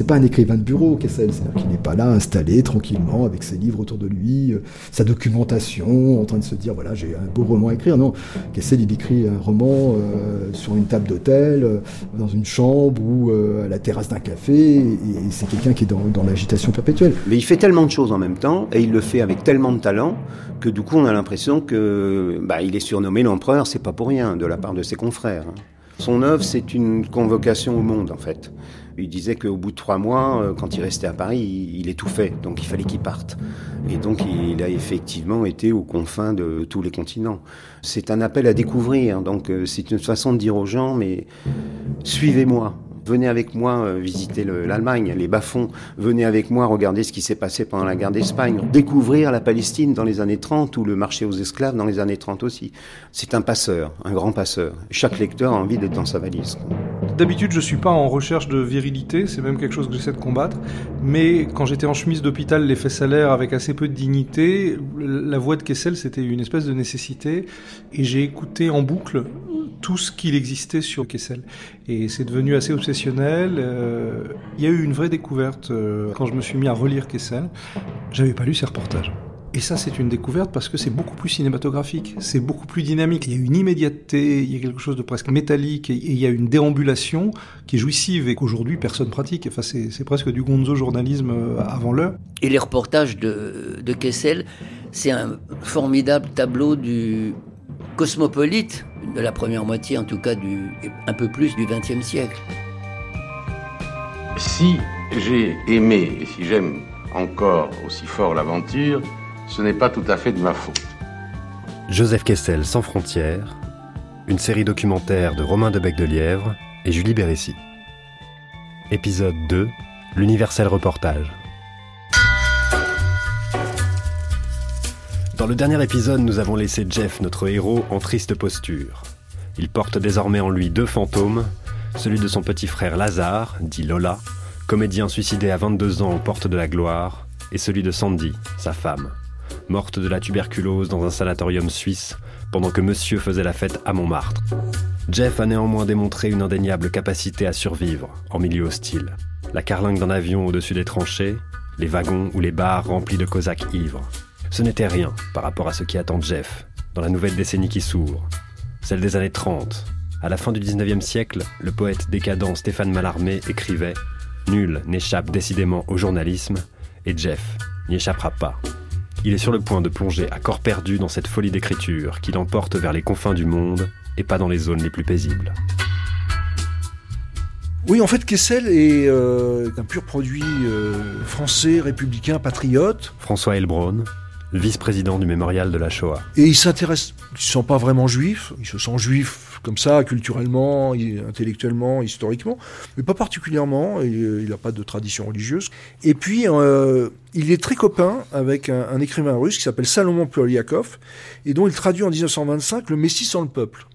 c'est pas un écrivain de bureau, Kessel. C'est-à-dire qu'il n'est pas là installé tranquillement avec ses livres autour de lui, euh, sa documentation, en train de se dire voilà, j'ai un beau roman à écrire. Non, Kessel, il écrit un roman euh, sur une table d'hôtel, euh, dans une chambre ou à la terrasse d'un café, et, c'est quelqu'un qui est dans, dans l'agitation perpétuelle. Mais il fait tellement de choses en même temps, et il le fait avec tellement de talent, que du coup, on a l'impression que bah, il est surnommé l'empereur, c'est pas pour rien, de la part de ses confrères. Hein. Son œuvre, c'est une convocation au monde, en fait. Il disait qu'au bout de trois mois, euh, quand il restait à Paris, il étouffait, donc il fallait qu'il parte. Et donc il a effectivement été aux confins de tous les continents. C'est un appel à découvrir, donc euh, c'est une façon de dire aux gens, mais suivez-moi, venez avec moi euh, visiter l'Allemagne, les bas-fonds, venez avec moi regarder ce qui s'est passé pendant la guerre d'Espagne, découvrir la Palestine dans les années 30 ou le marché aux esclaves dans les années 30 aussi. C'est un passeur, un grand passeur. Chaque lecteur a envie d'être dans sa valise. D'habitude, je suis pas en recherche de virilité, c'est même quelque chose que j'essaie de combattre. Mais quand j'étais en chemise d'hôpital, l'effet salaire avec assez peu de dignité, la voix de Kessel, c'était une espèce de nécessité. Et j'ai écouté en boucle tout ce qu'il existait sur Kessel. Et c'est devenu assez Euh, il y a eu une vraie découverte euh, quand je me suis mis à relire Kessel. J'avais pas lu ses reportages. Et ça, c'est une découverte parce que c'est beaucoup plus cinématographique, c'est beaucoup plus dynamique. Il y a une immédiateté, il y a quelque chose de presque métallique, et il y a une déambulation qui est jouissive et qu'aujourd'hui personne pratique. Enfin, c'est presque du gonzo journalisme euh, avant l'heure. Et les reportages de, de Kessel, c'est un formidable tableau du cosmopolite de la première moitié, en tout cas du, un peu plus du XXe siècle. Si j'ai aimé et si j'aime encore aussi fort l'aventure, ce n'est pas tout à fait de ma faute. Joseph Kessel sans frontières, une série documentaire de Romain Debec de Lièvre et Julie Bérécy. Épisode 2, l'universel reportage. Dans le dernier épisode, nous avons laissé Jeff, notre héros, en triste posture. Il porte désormais en lui deux fantômes, celui de son petit frère Lazare, dit Lola, comédien suicidé à 22 ans aux portes de la gloire, et celui de Sandy, sa femme, morte de la tuberculose dans un sanatorium suisse pendant que monsieur faisait la fête à Montmartre. Jeff a néanmoins démontré une indéniable capacité à survivre en milieu hostile. La carlingue d'un avion au-dessus des tranchées, les wagons ou les bars remplis de cosaques ivres. Ce n'était rien par rapport à ce qui attend Jeff dans la nouvelle décennie qui s'ouvre, celle des années 30. À la fin du 19e siècle, le poète décadent Stéphane Mallarmé écrivait Nul n'échappe décidément au journalisme, et Jeff n'y échappera pas. Il est sur le point de plonger à corps perdu dans cette folie d'écriture qui l'emporte vers les confins du monde et pas dans les zones les plus paisibles. Oui, en fait, Kessel est euh, un pur produit euh, français, républicain, patriote. François Elbron, vice-président du mémorial de la Shoah. Et il s'intéresse, il se sent pas vraiment juif, il se sent juif comme ça, culturellement, intellectuellement, historiquement, mais pas particulièrement, il n'a pas de tradition religieuse. Et puis, euh, il est très copain avec un, écrivain russe qui s'appelle Salomon Polyakov, et dont il traduit en 1925 Le Messie sans le peuple.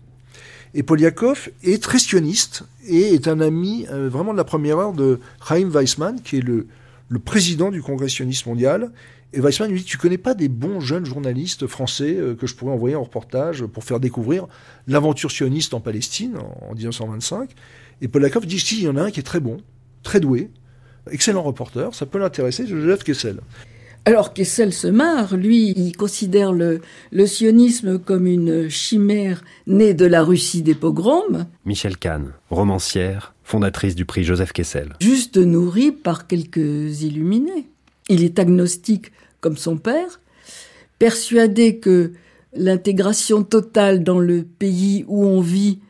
Et Polyakov est très sioniste et est un ami euh, vraiment de la première heure de Chaim Weissman, qui est le, le président du Congrès sioniste mondial et Weissman lui dit Tu connais pas des bons jeunes journalistes français euh, que je pourrais envoyer en reportage pour faire découvrir l'aventure sioniste en Palestine en, 1925 Et Polakov dit Si, il y en a un qui est très bon, très doué, excellent reporter, ça peut l'intéresser, Joseph Kessel. Alors Kessel se marre, lui, il considère le, le, sionisme comme une chimère née de la Russie des pogroms. Michel Kahn, romancière, fondatrice du prix Joseph Kessel. Juste nourrie par quelques illuminés. Il est agnostique comme son père, persuadé que l'intégration totale dans le pays où on vit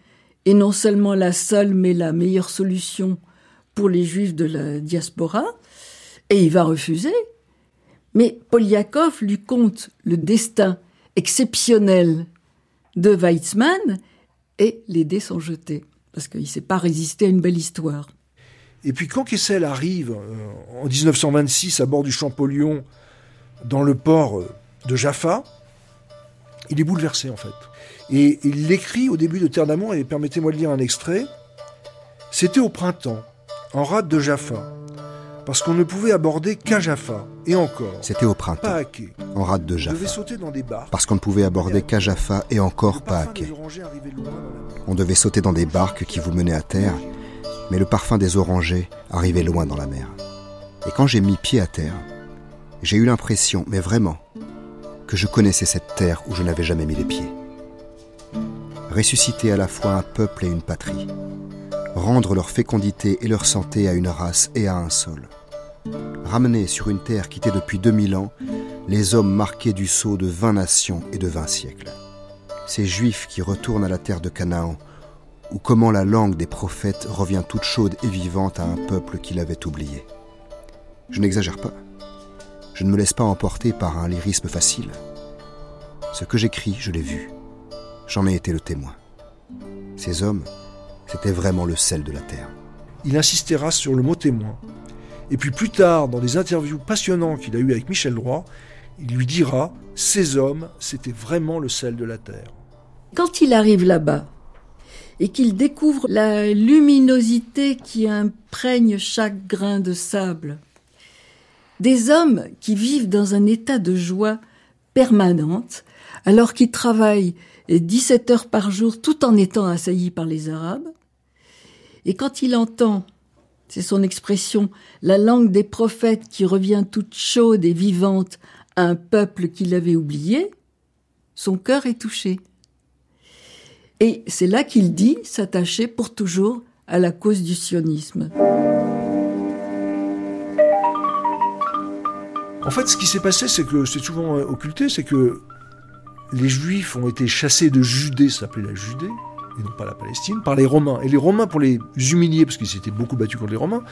est non seulement la seule mais la meilleure solution pour les juifs de la diaspora, et il va refuser. Mais Polyakov lui compte le destin exceptionnel de Weizmann et les dés sont jetés, parce qu'il ne s'est pas résisté à une belle histoire. Et puis quand Kessel arrive euh, en 1926 à bord du Champollion dans le port euh, de Jaffa, il est bouleversé en fait. Et il l'écrit au début de Terre d'amour, et permettez-moi de lire un extrait. C'était au printemps, en rade de Jaffa, parce qu'on ne pouvait aborder qu'à Jaffa, et encore. C'était au printemps, pas en rade de Jaffa, sauter dans des barques, parce qu'on ne pouvait aborder qu'à Jaffa, et encore pas à quai. On devait sauter dans des barques qui vous menaient à terre, mais le parfum des orangers arrivait loin dans la mer. Et quand j'ai mis pied à terre, j'ai eu l'impression, mais vraiment, que je connaissais cette terre où je n'avais jamais mis les pieds. Ressusciter à la fois un peuple et une patrie, rendre leur fécondité et leur santé à une race et à un sol, ramener sur une terre quittée depuis 2000 ans les hommes marqués du sceau de vingt nations et de vingt siècles. Ces juifs qui retournent à la terre de Canaan, ou comment la langue des prophètes revient toute chaude et vivante à un peuple qui l'avait oublié. Je n'exagère pas. Je ne me laisse pas emporter par un lyrisme facile. Ce que j'écris, je l'ai vu. J'en ai été le témoin. Ces hommes, c'était vraiment le sel de la terre. Il insistera sur le mot témoin. Et puis plus tard, dans des interviews passionnantes qu'il a eues avec Michel Droit, il lui dira Ces hommes, c'était vraiment le sel de la terre. Quand il arrive là-bas et qu'il découvre la luminosité qui imprègne chaque grain de sable, des hommes qui vivent dans un état de joie permanente, alors qu'ils travaillent 17 heures par jour tout en étant assaillis par les Arabes, et quand il entend, c'est son expression, la langue des prophètes qui revient toute chaude et vivante à un peuple qu'il avait oublié, son cœur est touché. Et c'est là qu'il dit s'attacher pour toujours à la cause du sionisme. En fait, ce qui s'est passé, c'est que c'est souvent occulté, c'est que les Juifs ont été chassés de Judée, ça s'appelait la Judée, et non pas la Palestine, par les Romains. Et les Romains, pour les humilier, parce qu'ils s'étaient beaucoup battus contre les Romains,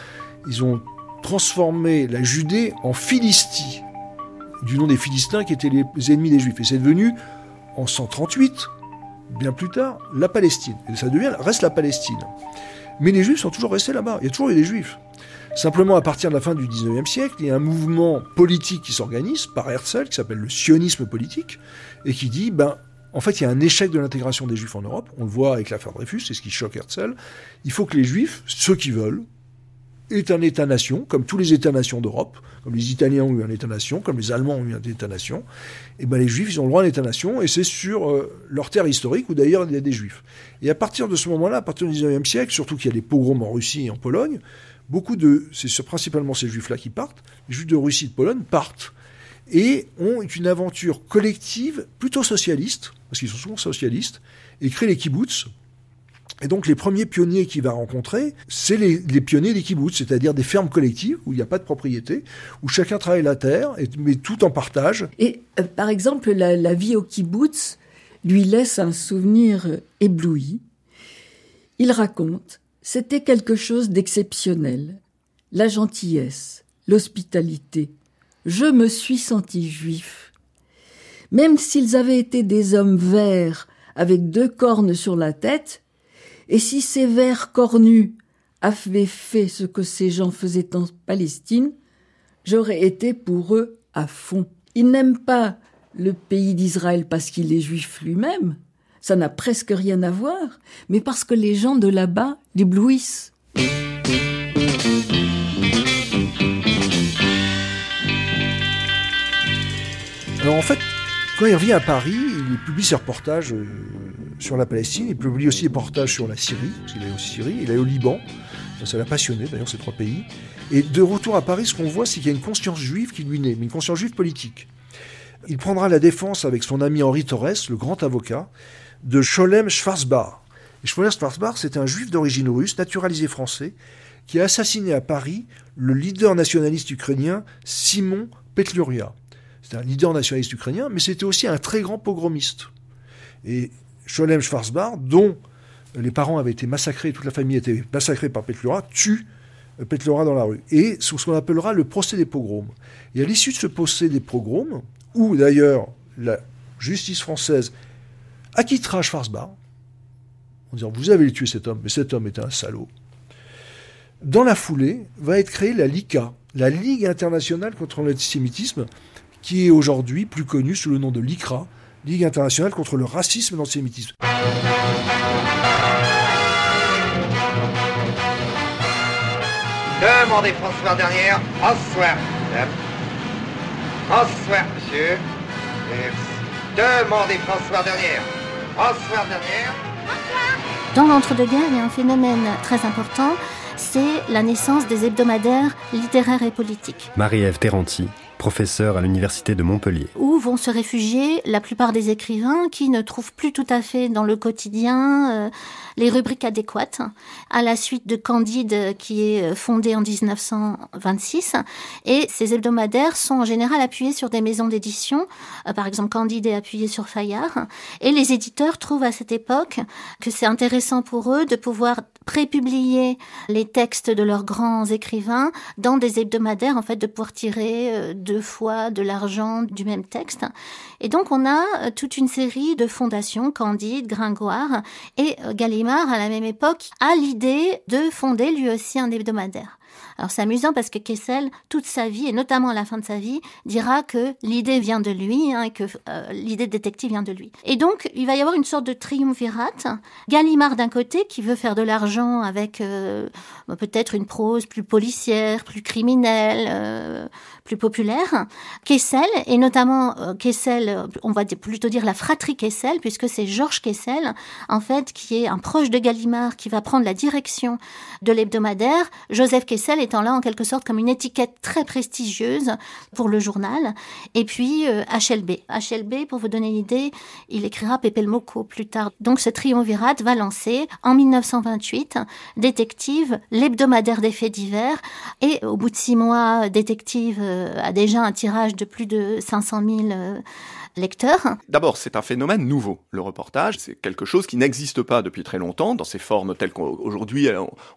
ils ont transformé la Judée en Philistie, du nom des Philistins qui étaient les ennemis des Juifs. Et c'est devenu, en 138, bien plus tard, la Palestine. Et ça devient, reste la Palestine. Mais les Juifs sont toujours restés là-bas. Il y a toujours eu des Juifs. Simplement, à partir de la fin du 19e siècle, il y a un mouvement politique qui s'organise par Herzl, qui s'appelle le sionisme politique, et qui dit, ben, en fait, il y a un échec de l'intégration des Juifs en Europe. On le voit avec l'affaire Dreyfus, c'est ce qui choque Herzl. Il faut que les Juifs, ceux qui veulent, aient un État-nation, comme tous les États-nations d'Europe, comme les Italiens ont eu un État-nation, comme les Allemands ont eu un État-nation. Et ben les Juifs, ils ont le droit à un État-nation, et c'est sur euh, leur terre historique où d'ailleurs il y a des Juifs. Et à partir de ce moment-là, à partir du 19e siècle, surtout qu'il y a des pogroms en Russie et en Pologne, beaucoup de, c'est principalement ces juifs-là qui partent, les juifs de Russie de Pologne partent et ont une aventure collective plutôt socialiste, parce qu'ils sont souvent socialistes, et créent les kibbutz. Et donc les premiers pionniers qu'il va rencontrer, c'est les, pionniers des kibbutz, c'est-à-dire des fermes collectives où il n'y a pas de propriété, où chacun travaille la terre, et, mais tout en partage. Et euh, par exemple, la, la, vie au kibbutz lui laisse un souvenir ébloui. Il raconte c'était quelque chose d'exceptionnel. La gentillesse, l'hospitalité. Je me suis senti juif. Même s'ils avaient été des hommes verts avec deux cornes sur la tête, et si ces vers cornus avaient fait ce que ces gens faisaient en Palestine, j'aurais été pour eux à fond. Ils n'aiment pas le pays d'Israël parce qu'il est juif lui-même, ça n'a presque rien à voir, mais parce que les gens de là-bas l'éblouissent. Alors en fait, quand il revient à Paris, il publie ses reportages euh, sur la Palestine, il publie aussi des reportages sur la Syrie, parce qu'il est au Syrie, il est au Liban, ça l'a passionné d'ailleurs ces trois pays. Et de retour à Paris, ce qu'on voit, c'est qu'il y a une conscience juive qui lui naît, mais une conscience juive politique. Il prendra la défense avec son ami Henri Torres, le grand avocat, de Sholem Schwarzbach. Schwarzbach, c'est un juif d'origine russe, naturalisé français, qui a assassiné à Paris le leader nationaliste ukrainien Simon Petluria. C'était un leader nationaliste ukrainien, mais c'était aussi un très grand pogromiste. Et Sholem Schwarzbach, dont les parents avaient été massacrés, toute la famille été massacrée par Petluria, tue Petluria dans la rue. Et sous ce qu'on appellera le procès des pogroms. Et à l'issue de ce procès des pogroms, où d'ailleurs la justice française acquittera Schwarzbach en disant Vous avez tué cet homme, mais cet homme est un salaud. Dans la foulée, va être créée la LICA, la Ligue internationale contre l'antisémitisme, qui est aujourd'hui plus connue sous le nom de l'ICRA, Ligue internationale contre le racisme et l'antisémitisme. Demandez François dernière. Bonsoir, madame. Monsieur. Demandez François dernière. Dans l'entre-deux-guerres, il y a un phénomène très important, c'est la naissance des hebdomadaires littéraires et politiques. Marie-Ève Terranti, professeure à l'université de Montpellier. Où vont se réfugier la plupart des écrivains qui ne trouvent plus tout à fait dans le quotidien euh, les rubriques adéquates, à la suite de Candide qui est fondé en 1926. Et ces hebdomadaires sont en général appuyés sur des maisons d'édition. Euh, par exemple, Candide est appuyé sur Fayard. Et les éditeurs trouvent à cette époque que c'est intéressant pour eux de pouvoir prépublier les textes de leurs grands écrivains dans des hebdomadaires, en fait, de pouvoir tirer euh, deux fois de l'argent du même texte. Et donc, on a euh, toute une série de fondations, Candide, Gringoire, et euh, Gallimard, à la même époque, a l'idée de fonder lui aussi un hebdomadaire. Alors c'est amusant parce que Kessel, toute sa vie, et notamment à la fin de sa vie, dira que l'idée vient de lui, hein, et que euh, l'idée de détective vient de lui. Et donc, il va y avoir une sorte de triumvirate. Gallimard d'un côté, qui veut faire de l'argent avec euh, peut-être une prose plus policière, plus criminelle, euh, plus populaire. Kessel, et notamment Kessel, on va plutôt dire la fratrie Kessel, puisque c'est Georges Kessel, en fait, qui est un proche de Gallimard, qui va prendre la direction de l'hebdomadaire. Joseph Kessel là en quelque sorte comme une étiquette très prestigieuse pour le journal. Et puis HLB. Euh, HLB, pour vous donner une idée, il écrira le Moco plus tard. Donc ce triumvirat va lancer en 1928 Détective, l'hebdomadaire des faits divers. Et au bout de six mois, Détective euh, a déjà un tirage de plus de 500 000 lecteurs. D'abord, c'est un phénomène nouveau, le reportage. C'est quelque chose qui n'existe pas depuis très longtemps dans ces formes telles qu'aujourd'hui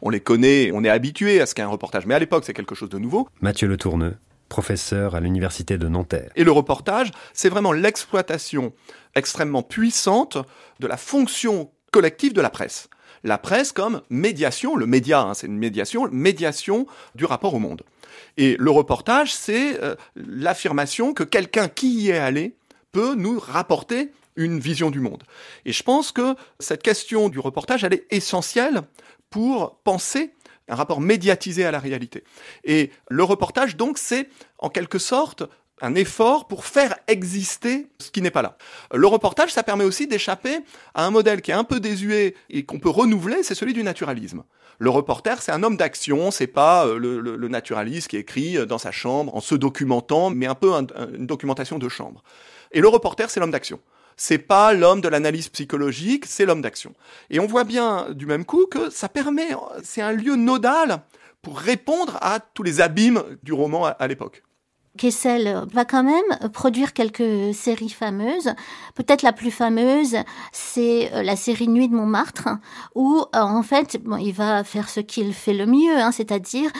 on les connaît, on est habitué à ce qu'est un reportage. Mais à l'époque, c'est quelque chose de nouveau. Mathieu Le Tourneux, professeur à l'université de Nanterre. Et le reportage, c'est vraiment l'exploitation extrêmement puissante de la fonction collective de la presse. La presse comme médiation, le média, hein, c'est une médiation, médiation du rapport au monde. Et le reportage, c'est euh, l'affirmation que quelqu'un qui y est allé peut nous rapporter une vision du monde. Et je pense que cette question du reportage, elle est essentielle pour penser un rapport médiatisé à la réalité. Et le reportage, donc, c'est en quelque sorte un effort pour faire exister ce qui n'est pas là. Le reportage, ça permet aussi d'échapper à un modèle qui est un peu désuet et qu'on peut renouveler, c'est celui du naturalisme. Le reporter, c'est un homme d'action, c'est pas euh, le, naturaliste qui écrit dans sa chambre en se documentant, mais un peu une documentation de chambre. Et le reporter, c'est l'homme d'action. C'est pas l'homme de l'analyse psychologique, c'est l'homme d'action. Et on voit bien du même coup que ça permet, c'est un lieu nodal pour répondre à tous les abîmes du roman à, l'époque. Kessel va quand même produire quelques séries fameuses. Peut-être la plus fameuse, c'est euh, la série Nuit de Montmartre, où euh, en fait, il va faire ce qu'il fait le mieux, hein, c'est-à-dire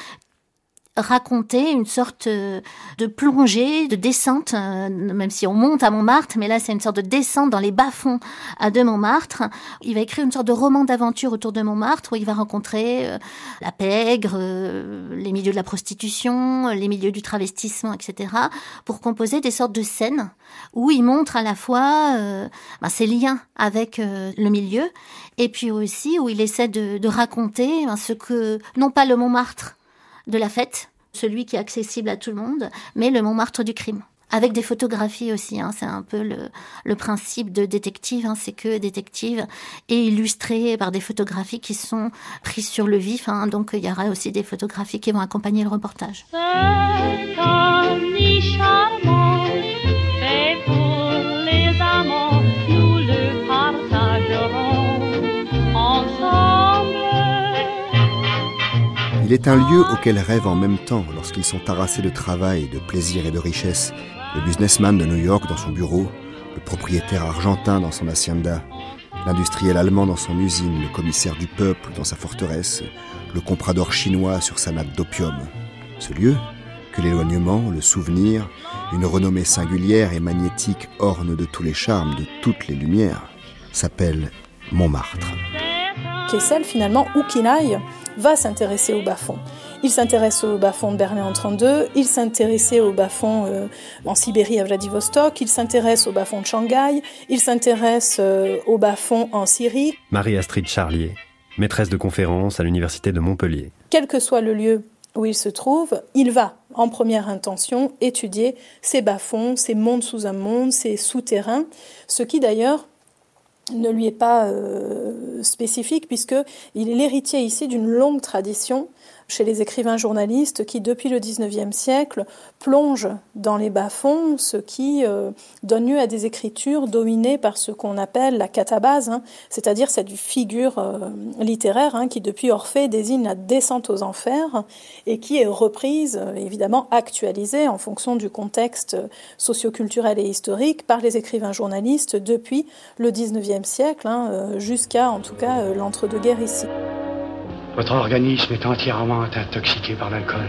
raconter une sorte euh, de plongée, de descente, euh, même si on monte à Montmartre, mais là c'est une sorte de descente dans les bas-fonds de Montmartre. Il va écrire une sorte de roman d'aventure autour de Montmartre où il va rencontrer euh, la pègre, les milieux de la prostitution, les milieux du travestissement, etc., pour composer des sortes de scènes où il montre à la fois ben, ses liens avec le milieu et puis aussi où il essaie de, de raconter ben, ce que, non pas le Montmartre, de la fête, celui qui est accessible à tout le monde, mais le Montmartre du crime. Avec des photographies aussi, hein, c'est un peu le, principe de détective, hein, c'est que détective et illustré par des photographies qui sont prises sur le vif, hein, donc il y aura aussi des photographies qui vont accompagner le reportage. Il est un lieu auquel rêvent en même temps, lorsqu'ils sont harassés de travail, de plaisir et de richesse, le businessman de New York dans son bureau, le propriétaire argentin dans son hacienda, l'industriel allemand dans son usine, le commissaire du peuple dans sa forteresse, le comprador chinois sur sa nappe d'opium. Ce lieu, que l'éloignement, le souvenir, une renommée singulière et magnétique orne de tous les charmes, de toutes les lumières, s'appelle Montmartre. Kessel, finalement, où qu'il aille, va s'intéresser au bas-fond. Il s'intéresse au bas-fond de Berlin en 32, il s'intéressait au bas-fond euh, en Sibérie à Vladivostok, il s'intéresse au bas-fond de Shanghai, il s'intéresse euh, au bas-fond en Syrie. Marie-Astrid Charlier, maîtresse de conférence à l'université de Montpellier. Quel que soit le lieu où il se trouve, il va, en première intention, étudier ces bas-fonds, ces mondes sous un monde, ces souterrains, ce qui d'ailleurs ne lui est pas euh, spécifique puisqu'il est l'héritier ici d'une longue tradition chez les écrivains journalistes qui, depuis le XIXe siècle, plongent dans les bas-fonds, ce qui euh, donne lieu à des écritures dominées par ce qu'on appelle la catabase, hein, c'est-à-dire cette figure euh, littéraire hein, qui, depuis Orphée, désigne la descente aux enfers et qui est reprise, euh, évidemment actualisée en fonction du contexte socioculturel et historique par les écrivains journalistes depuis le XIXe siècle, hein, jusqu'à en tout cas l'entre-deux-guerres ici. Votre organisme est entièrement intoxiqué par l'alcool.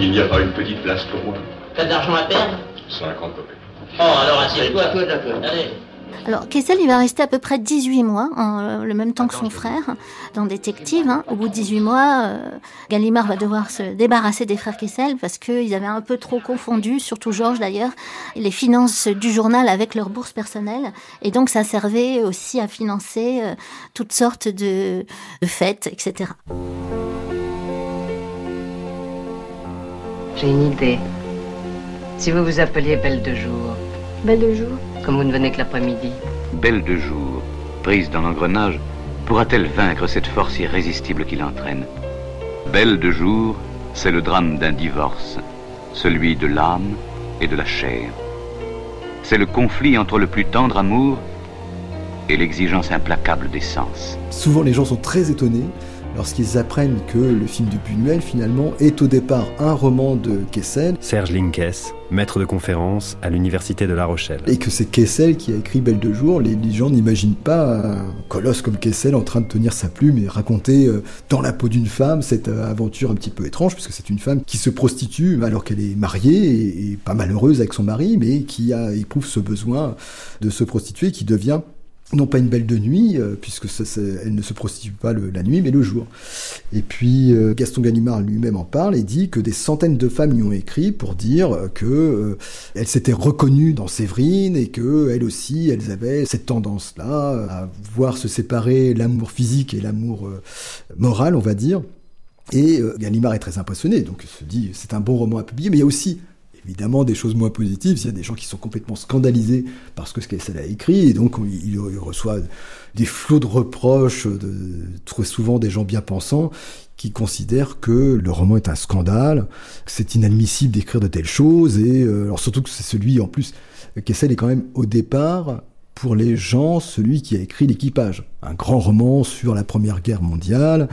Il n'y a pas une petite place pour moi. T'as de l'argent à perdre? 50 copies. Oh, alors assieds-toi. Allez. Alors, Kessel, il va rester à peu près 18 mois, en, euh, le même temps que son frère, dans Détective. Hein. Au bout de 18 mois, euh, Gallimard va devoir se débarrasser des frères Kessel parce qu'ils avaient un peu trop confondu, surtout Georges d'ailleurs, les finances du journal avec leur bourse personnelle. Et donc, ça servait aussi à financer euh, toutes sortes de, de fêtes, etc. J'ai une idée. Si vous vous appeliez Belle de Jour. Belle de Jour? Comme vous ne venez que l'après-midi. Belle de jour, prise dans l'engrenage, pourra-t-elle vaincre cette force irrésistible qui l'entraîne Belle de jour, c'est le drame d'un divorce, celui de l'âme et de la chair. C'est le conflit entre le plus tendre amour et l'exigence implacable des sens. Souvent les gens sont très étonnés lorsqu'ils apprennent que le film de Buñuel, finalement, est au départ un roman de Kessel. Serge Linkes, maître de conférence à l'Université de La Rochelle. Et que c'est Kessel qui a écrit Belle de jour. Les, gens n'imaginent pas un colosse comme Kessel en train de tenir sa plume et raconter euh, dans la peau d'une femme cette euh, aventure un petit peu étrange, puisque c'est une femme qui se prostitue alors qu'elle est mariée et, pas malheureuse avec son mari, mais qui a, éprouve ce besoin de se prostituer, qui devient non pas une belle de nuit, euh, puisque ça, elle ne se prostitue pas la nuit, mais le jour. Et puis euh, Gaston Gallimard lui-même en parle et dit que des centaines de femmes lui ont écrit pour dire que euh, elles s'étaient reconnues dans Séverine et que elles aussi, elles avaient cette tendance-là à voir se séparer l'amour physique et l'amour moral, on va dire. Et Gallimard est très impressionné, donc il se dit c'est un bon roman à publier, mais il y a aussi évidemment des choses moins positives. Il y a des gens qui sont complètement scandalisés que ce qu'elle a écrit, et donc il, reçoit des flots de reproches, de, très souvent des gens bien pensants, qui considèrent que le roman est un scandale, que c'est inadmissible d'écrire de telles choses, et euh, alors surtout que c'est celui en plus, Kessel est quand même au départ pour les gens celui qui a écrit l'équipage. Un grand roman sur la Première Guerre mondiale,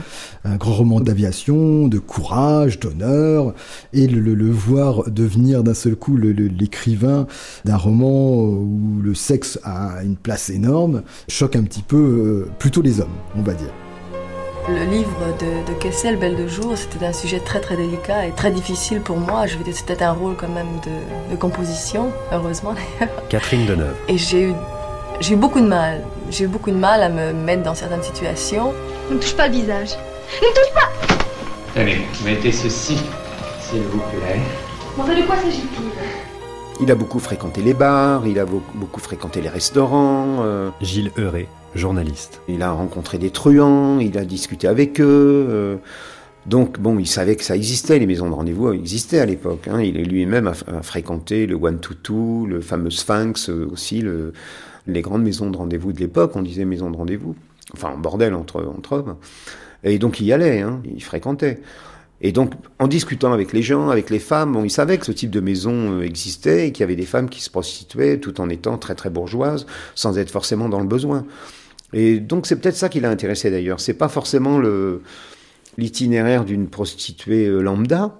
un grand roman d'aviation, de courage, d'honneur, et le, voir devenir d'un seul coup l'écrivain d'un roman où le sexe a une place énorme, choque un petit peu euh, plutôt les hommes, on va dire. Le livre de, de, Kessel, Belle de jour, c'était un sujet très très délicat et très difficile pour moi. Je c'était un rôle quand même de, de composition, heureusement d'ailleurs. Catherine Deneuve. Et j'ai eu j'ai eu beaucoup de mal. J'ai eu beaucoup de mal à me mettre dans certaines situations. Ne touche pas le visage. Ne touche pas Allez, mettez ceci, s'il vous plaît. Bon, de quoi s'agit-il? Il a beaucoup fréquenté les bars, il a beaucoup fréquenté les restaurants. Euh. Gilles Heuré, journaliste. Il a rencontré des truands, il a discuté avec eux. Euh. Donc, bon, il savait que ça existait, les maisons de rendez-vous existaient à l'époque. Hein. Il lui-même a, fréquenté le One to Two, le fameux Sphinx euh, aussi, le, les grandes maisons de rendez-vous de l'époque, on disait maison de rendez-vous, enfin bordel entre, hommes. Et donc il y allait, hein, il fréquentait. Et donc, en discutant avec les gens, avec les femmes, bon, il savait que ce type de maison euh, existait et qu'il y avait des femmes qui se prostituaient tout en étant très très bourgeoises, sans être forcément dans le besoin. Et donc, c'est peut-être ça qui l'a intéressé d'ailleurs. C'est pas forcément le, l'itinéraire d'une prostituée euh, lambda,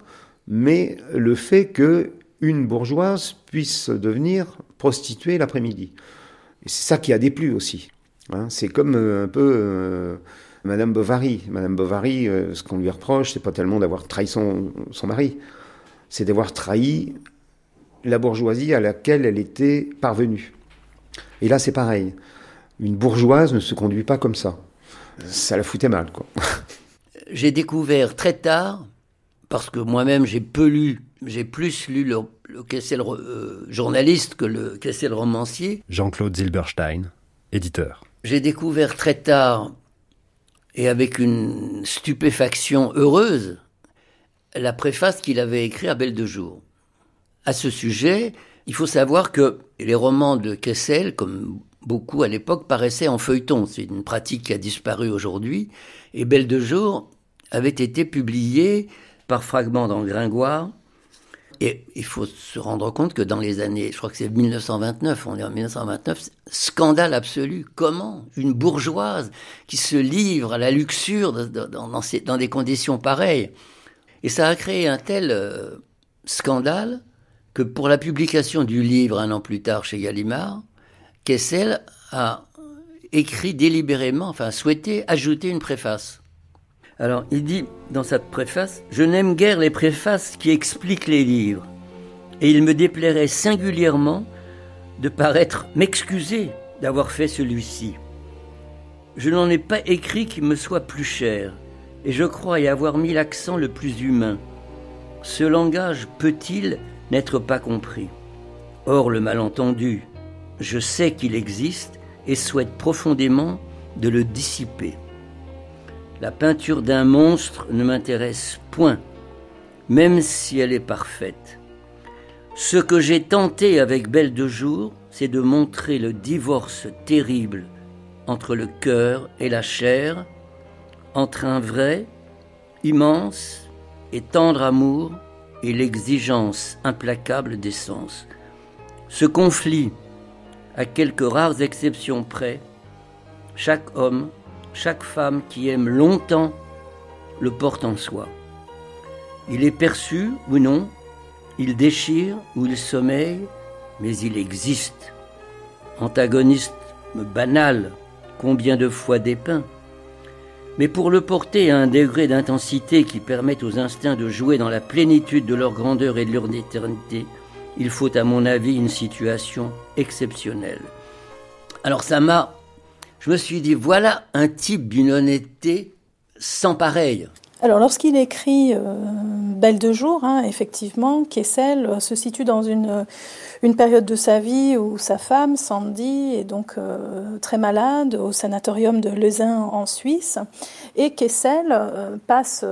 mais le fait que une bourgeoise puisse devenir prostituée l'après-midi c'est ça qui a déplu aussi. Hein. c'est comme euh, un peu euh, Madame Bovary. Madame Bovary, euh, ce qu'on lui reproche, c'est pas tellement d'avoir trahi son, son mari, c'est d'avoir trahi la bourgeoisie à laquelle elle était parvenue. Et là, c'est pareil. Une bourgeoise ne se conduit pas comme ça. Ça la foutait mal, quoi. J'ai découvert très tard, parce que moi-même j'ai peu lu, j'ai plus lu le le Kessel euh, journaliste que le Kessel romancier. Jean-Claude Zilberstein, éditeur. J'ai découvert très tard, et avec une stupéfaction heureuse, la préface qu'il avait écrite à Belle de Jour. À ce sujet, il faut savoir que les romans de Kessel, comme beaucoup à l'époque paraissaient en feuilleton. C'est une pratique qui a disparu aujourd'hui. Et Belle de jour avait été publiée par fragments dans Gringoire. Et il faut se rendre compte que dans les années, je crois que c'est 1929, on est en 1929, scandale absolu. Comment une bourgeoise qui se livre à la luxure dans, des conditions pareilles Et ça a créé un tel euh, scandale que pour la publication du livre un an plus tard chez Gallimard, Kessel a écrit délibérément, enfin souhaité ajouter une préface. Alors il dit dans cette préface, Je n'aime guère les préfaces qui expliquent les livres, et il me déplairait singulièrement de paraître m'excuser d'avoir fait celui-ci. Je n'en ai pas écrit qui me soit plus cher, et je crois y avoir mis l'accent le plus humain. Ce langage peut-il n'être pas compris? Or le malentendu, je sais qu'il existe et souhaite profondément de le dissiper. La peinture d'un monstre ne m'intéresse point, même si elle est parfaite. Ce que j'ai tenté avec Belle de Jour, c'est de montrer le divorce terrible entre le cœur et la chair, entre un vrai, immense et tendre amour et l'exigence implacable des sens. Ce conflit à quelques rares exceptions près, chaque homme, chaque femme qui aime longtemps le porte en soi. Il est perçu ou non, il déchire ou il sommeille, mais il existe. Antagonisme banal, combien de fois dépeint. Mais pour le porter à un degré d'intensité qui permette aux instincts de jouer dans la plénitude de leur grandeur et de leur éternité, il faut à mon avis une situation exceptionnelle. Alors ça m'a... Je me suis dit, voilà un type d'une honnêteté sans pareil. Alors lorsqu'il écrit euh, Belle de jour, hein, effectivement, Kessel euh, se situe dans une, une période de sa vie où sa femme, Sandy, est donc euh, très malade au sanatorium de Lezin en Suisse. Et Kessel passe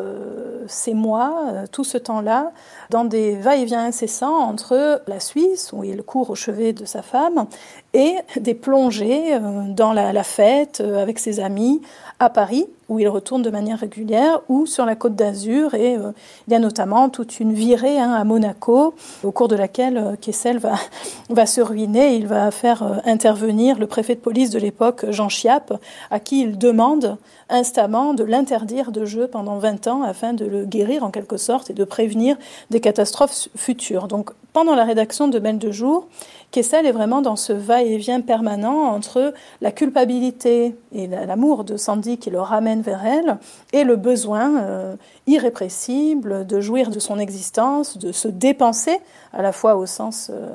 ces mois, tout ce temps-là, dans des va-et-vient incessants entre la Suisse, où il court au chevet de sa femme, et des plongées dans la, fête avec ses amis à Paris, où il retourne de manière régulière, ou sur la côte d'Azur. Et euh, il y a notamment toute une virée hein, à Monaco, au cours de laquelle euh, Kessel va, va se ruiner. Il va faire euh, intervenir le préfet de police de l'époque, Jean Chiappe, à qui il demande instamment de l'interdire de jeu pendant 20 ans afin de le guérir en quelque sorte et de prévenir des catastrophes futures. Donc pendant la rédaction de Belle de Jour, Kessel est vraiment dans ce va-et-vient permanent entre la culpabilité et l'amour de Sandy qui le ramène vers elle et le besoin euh, irrépressible de jouir de son existence, de se dépenser, à la fois au sens euh,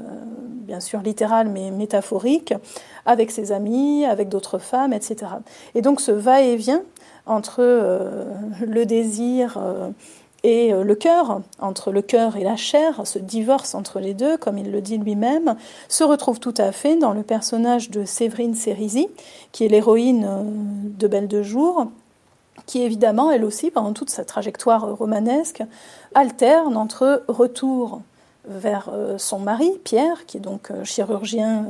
bien sûr littéral mais métaphorique, avec ses amis, avec d'autres femmes, etc. Et donc ce va-et-vient entre euh, le désir et euh, le cœur, entre le cœur et la chair, ce divorce entre les deux, comme il le dit lui-même, se retrouve tout à fait dans le personnage de Séverine Cérizy, qui est l'héroïne euh, de Belle de Jour, qui évidemment, elle aussi, pendant toute sa trajectoire romanesque, alterne entre retour vers euh, son mari, Pierre, qui est donc chirurgien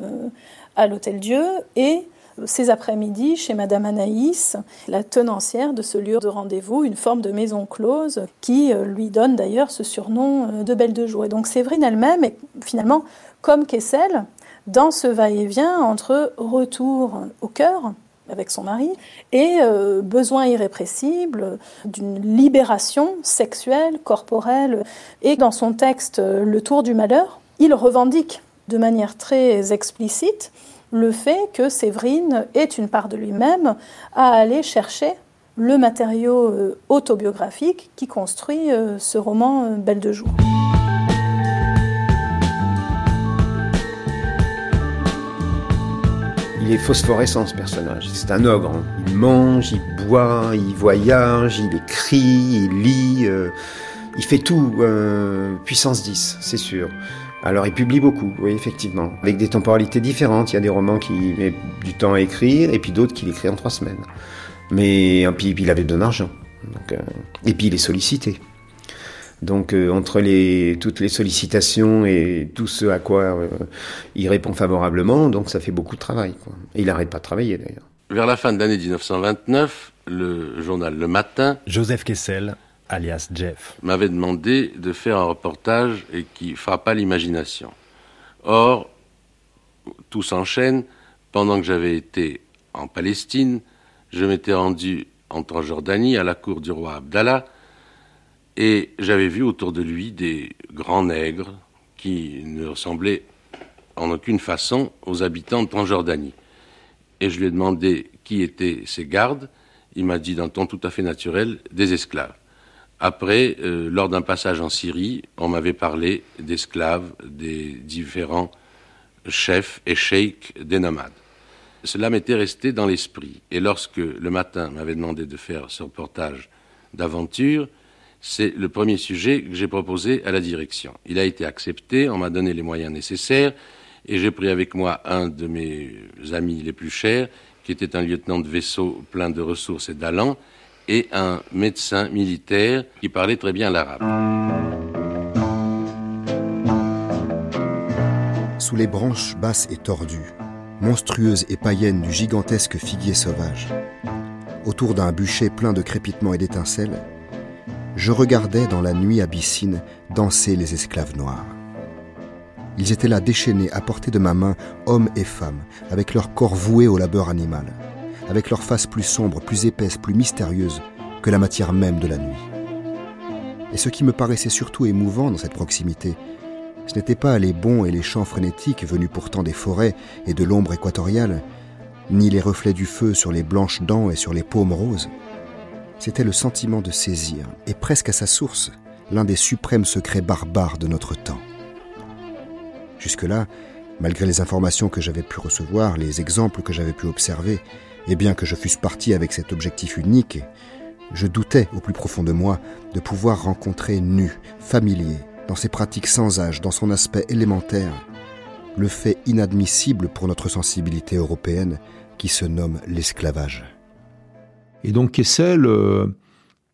à l'Hôtel Dieu, et ces après-midi chez Madame Anaïs, la tenancière de ce lieu de rendez-vous, une forme de maison close qui euh, lui donne d'ailleurs ce surnom euh, de Belle de Jour. Et donc Séverine elle-même est finalement comme Kessel dans ce va-et-vient entre retour au cœur avec son mari et euh, besoin irrépressible d'une libération sexuelle, corporelle. Et dans son texte Le Tour du Malheur, il revendique de manière très explicite le fait que Séverine est une part de lui-même à aller chercher le matériau euh, autobiographique qui construit euh, ce roman euh, Belle de jour. Il est phosphorescent ce personnage. C'est un ogre. Hein. Il mange, il boit, il voyage, il écrit, il lit. il fait tout. puissance 10, c'est sûr. Alors il publie beaucoup, oui effectivement, avec des temporalités différentes. Il y a des romans qui met du temps à écrire et puis d'autres qu'il écrit en trois semaines. Mais puis, puis il avait de l'argent. Euh, et puis il est sollicité. Donc euh, entre les, toutes les sollicitations et tout ce à quoi euh, il répond favorablement, donc ça fait beaucoup de travail. Quoi. Et il n'arrête pas de travailler d'ailleurs. Vers la fin de l'année 1929, le journal Le Matin, Joseph Kessel, alias Jeff, m'avait demandé de faire un reportage et qui frappa l'imagination. Or, tout s'enchaîne. Pendant que j'avais été en Palestine, je m'étais rendu en Transjordanie à la cour du roi Abdallah et j'avais vu autour de lui des grands nègres qui ne ressemblaient en aucune façon aux habitants de Transjordanie. Et je lui ai demandé qui étaient ces gardes. Il m'a dit d'un ton tout à fait naturel des esclaves. Après, euh, lors d'un passage en Syrie, on m'avait parlé d'esclaves des différents chefs et sheikhs des nomades. Cela m'était resté dans l'esprit. Et lorsque le matin m'avait demandé de faire ce reportage d'aventure, c'est le premier sujet que j'ai proposé à la direction. Il a été accepté, on m'a donné les moyens nécessaires, et j'ai pris avec moi un de mes amis les plus chers, qui était un lieutenant de vaisseau plein de ressources et d'allants, et un médecin militaire qui parlait très bien l'arabe. Sous les branches basses et tordues, monstrueuses et païennes du gigantesque figuier sauvage, autour d'un bûcher plein de crépitements et d'étincelles, je regardais dans la nuit abyssine danser les esclaves noirs. Ils étaient là déchaînés à portée de ma main, hommes et femmes, avec leur corps voué au labeur animal, avec leurs faces plus sombres, plus épaisses, plus mystérieuses que la matière même de la nuit. Et ce qui me paraissait surtout émouvant dans cette proximité, ce n'étaient pas les bons et les chants frénétiques venus pourtant des forêts et de l'ombre équatoriale, ni les reflets du feu sur les blanches dents et sur les paumes roses. C'était le sentiment de saisir, et presque à sa source, l'un des suprêmes secrets barbares de notre temps. Jusque-là, malgré les informations que j'avais pu recevoir, les exemples que j'avais pu observer, et bien que je fusse parti avec cet objectif unique, je doutais au plus profond de moi de pouvoir rencontrer nu, familier, dans ses pratiques sans âge, dans son aspect élémentaire, le fait inadmissible pour notre sensibilité européenne qui se nomme l'esclavage. Et donc Kessel, euh,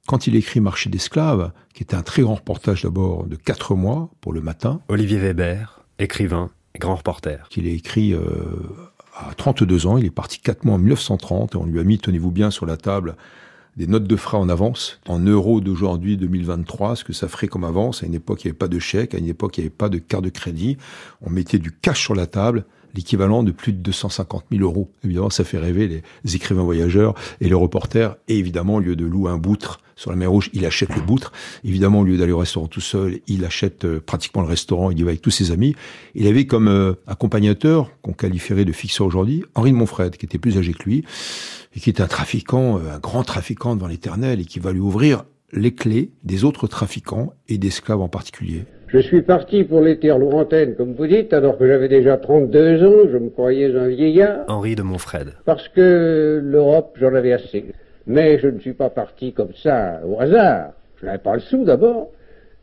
quand il écrit Marché d'esclaves, qui est un très grand reportage d'abord de quatre mois pour le matin. Olivier Weber, écrivain et grand reporter. Qu'il a écrit euh, à 32 ans, il est parti quatre mois en 1930 et on lui a mis, tenez-vous bien, sur la table des notes de frais en avance, en euros d'aujourd'hui 2023, ce que ça ferait comme avance. À une époque, il n'y avait pas de chèque, à une époque, il n'y avait pas de carte de crédit. On mettait du cash sur la table, l'équivalent de plus de 250 000 euros. Évidemment, ça fait rêver les écrivains voyageurs et le reporter. Et évidemment, au lieu de louer un boutre sur la mer Rouge, il achète le boutre. Évidemment, au lieu d'aller au restaurant tout seul, il achète euh, pratiquement le restaurant, il y va avec tous ses amis. Il avait comme euh, accompagnateur, qu'on qualifierait de fixeur aujourd'hui, Henri de Montfred, qui était plus âgé que lui, et qui est un trafiquant, euh, un grand trafiquant devant l'éternel, et qui va lui ouvrir les clés des autres trafiquants et d'esclaves en particulier. Je suis parti pour les terres lointaines, comme vous dites, alors que j'avais déjà 32 ans, je me croyais un vieillard. Henri de Montfred. Parce que l'Europe, j'en avais assez. Mais je ne suis pas parti comme ça, au hasard. Je n'avais pas le sou d'abord.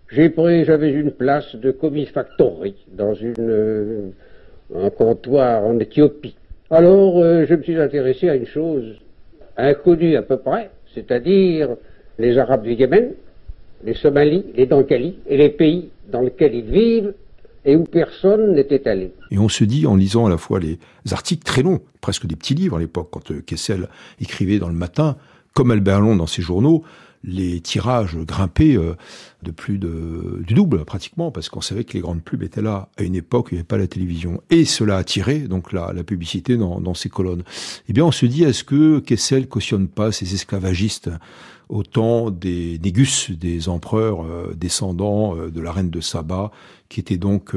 J'ai pris, j'avais une place de commis factory dans une, euh, un comptoir en Éthiopie. Alors, euh, je me suis intéressé à une chose inconnue à peu près, c'est-à-dire les Arabes du Yémen, les Somalis, les Dankali et les pays dans lesquels ils vivent et où personne n'était allé. Et on se dit, en lisant à la fois les articles très longs, presque des petits livres à l'époque, quand euh, Kessel écrivait dans le matin, comme Albert Long dans ses journaux, les tirages grimpaient euh, de plus de, du double pratiquement, parce qu'on savait que les grandes pubs étaient là à une époque il n'y avait pas la télévision. Et cela attirait donc la, la publicité dans, dans ces colonnes. Eh bien, on se dit, est-ce que Kessel cautionne pas ces esclavagistes au des Négus, des empereurs euh, descendants euh, de la reine de Saba, qui étaient donc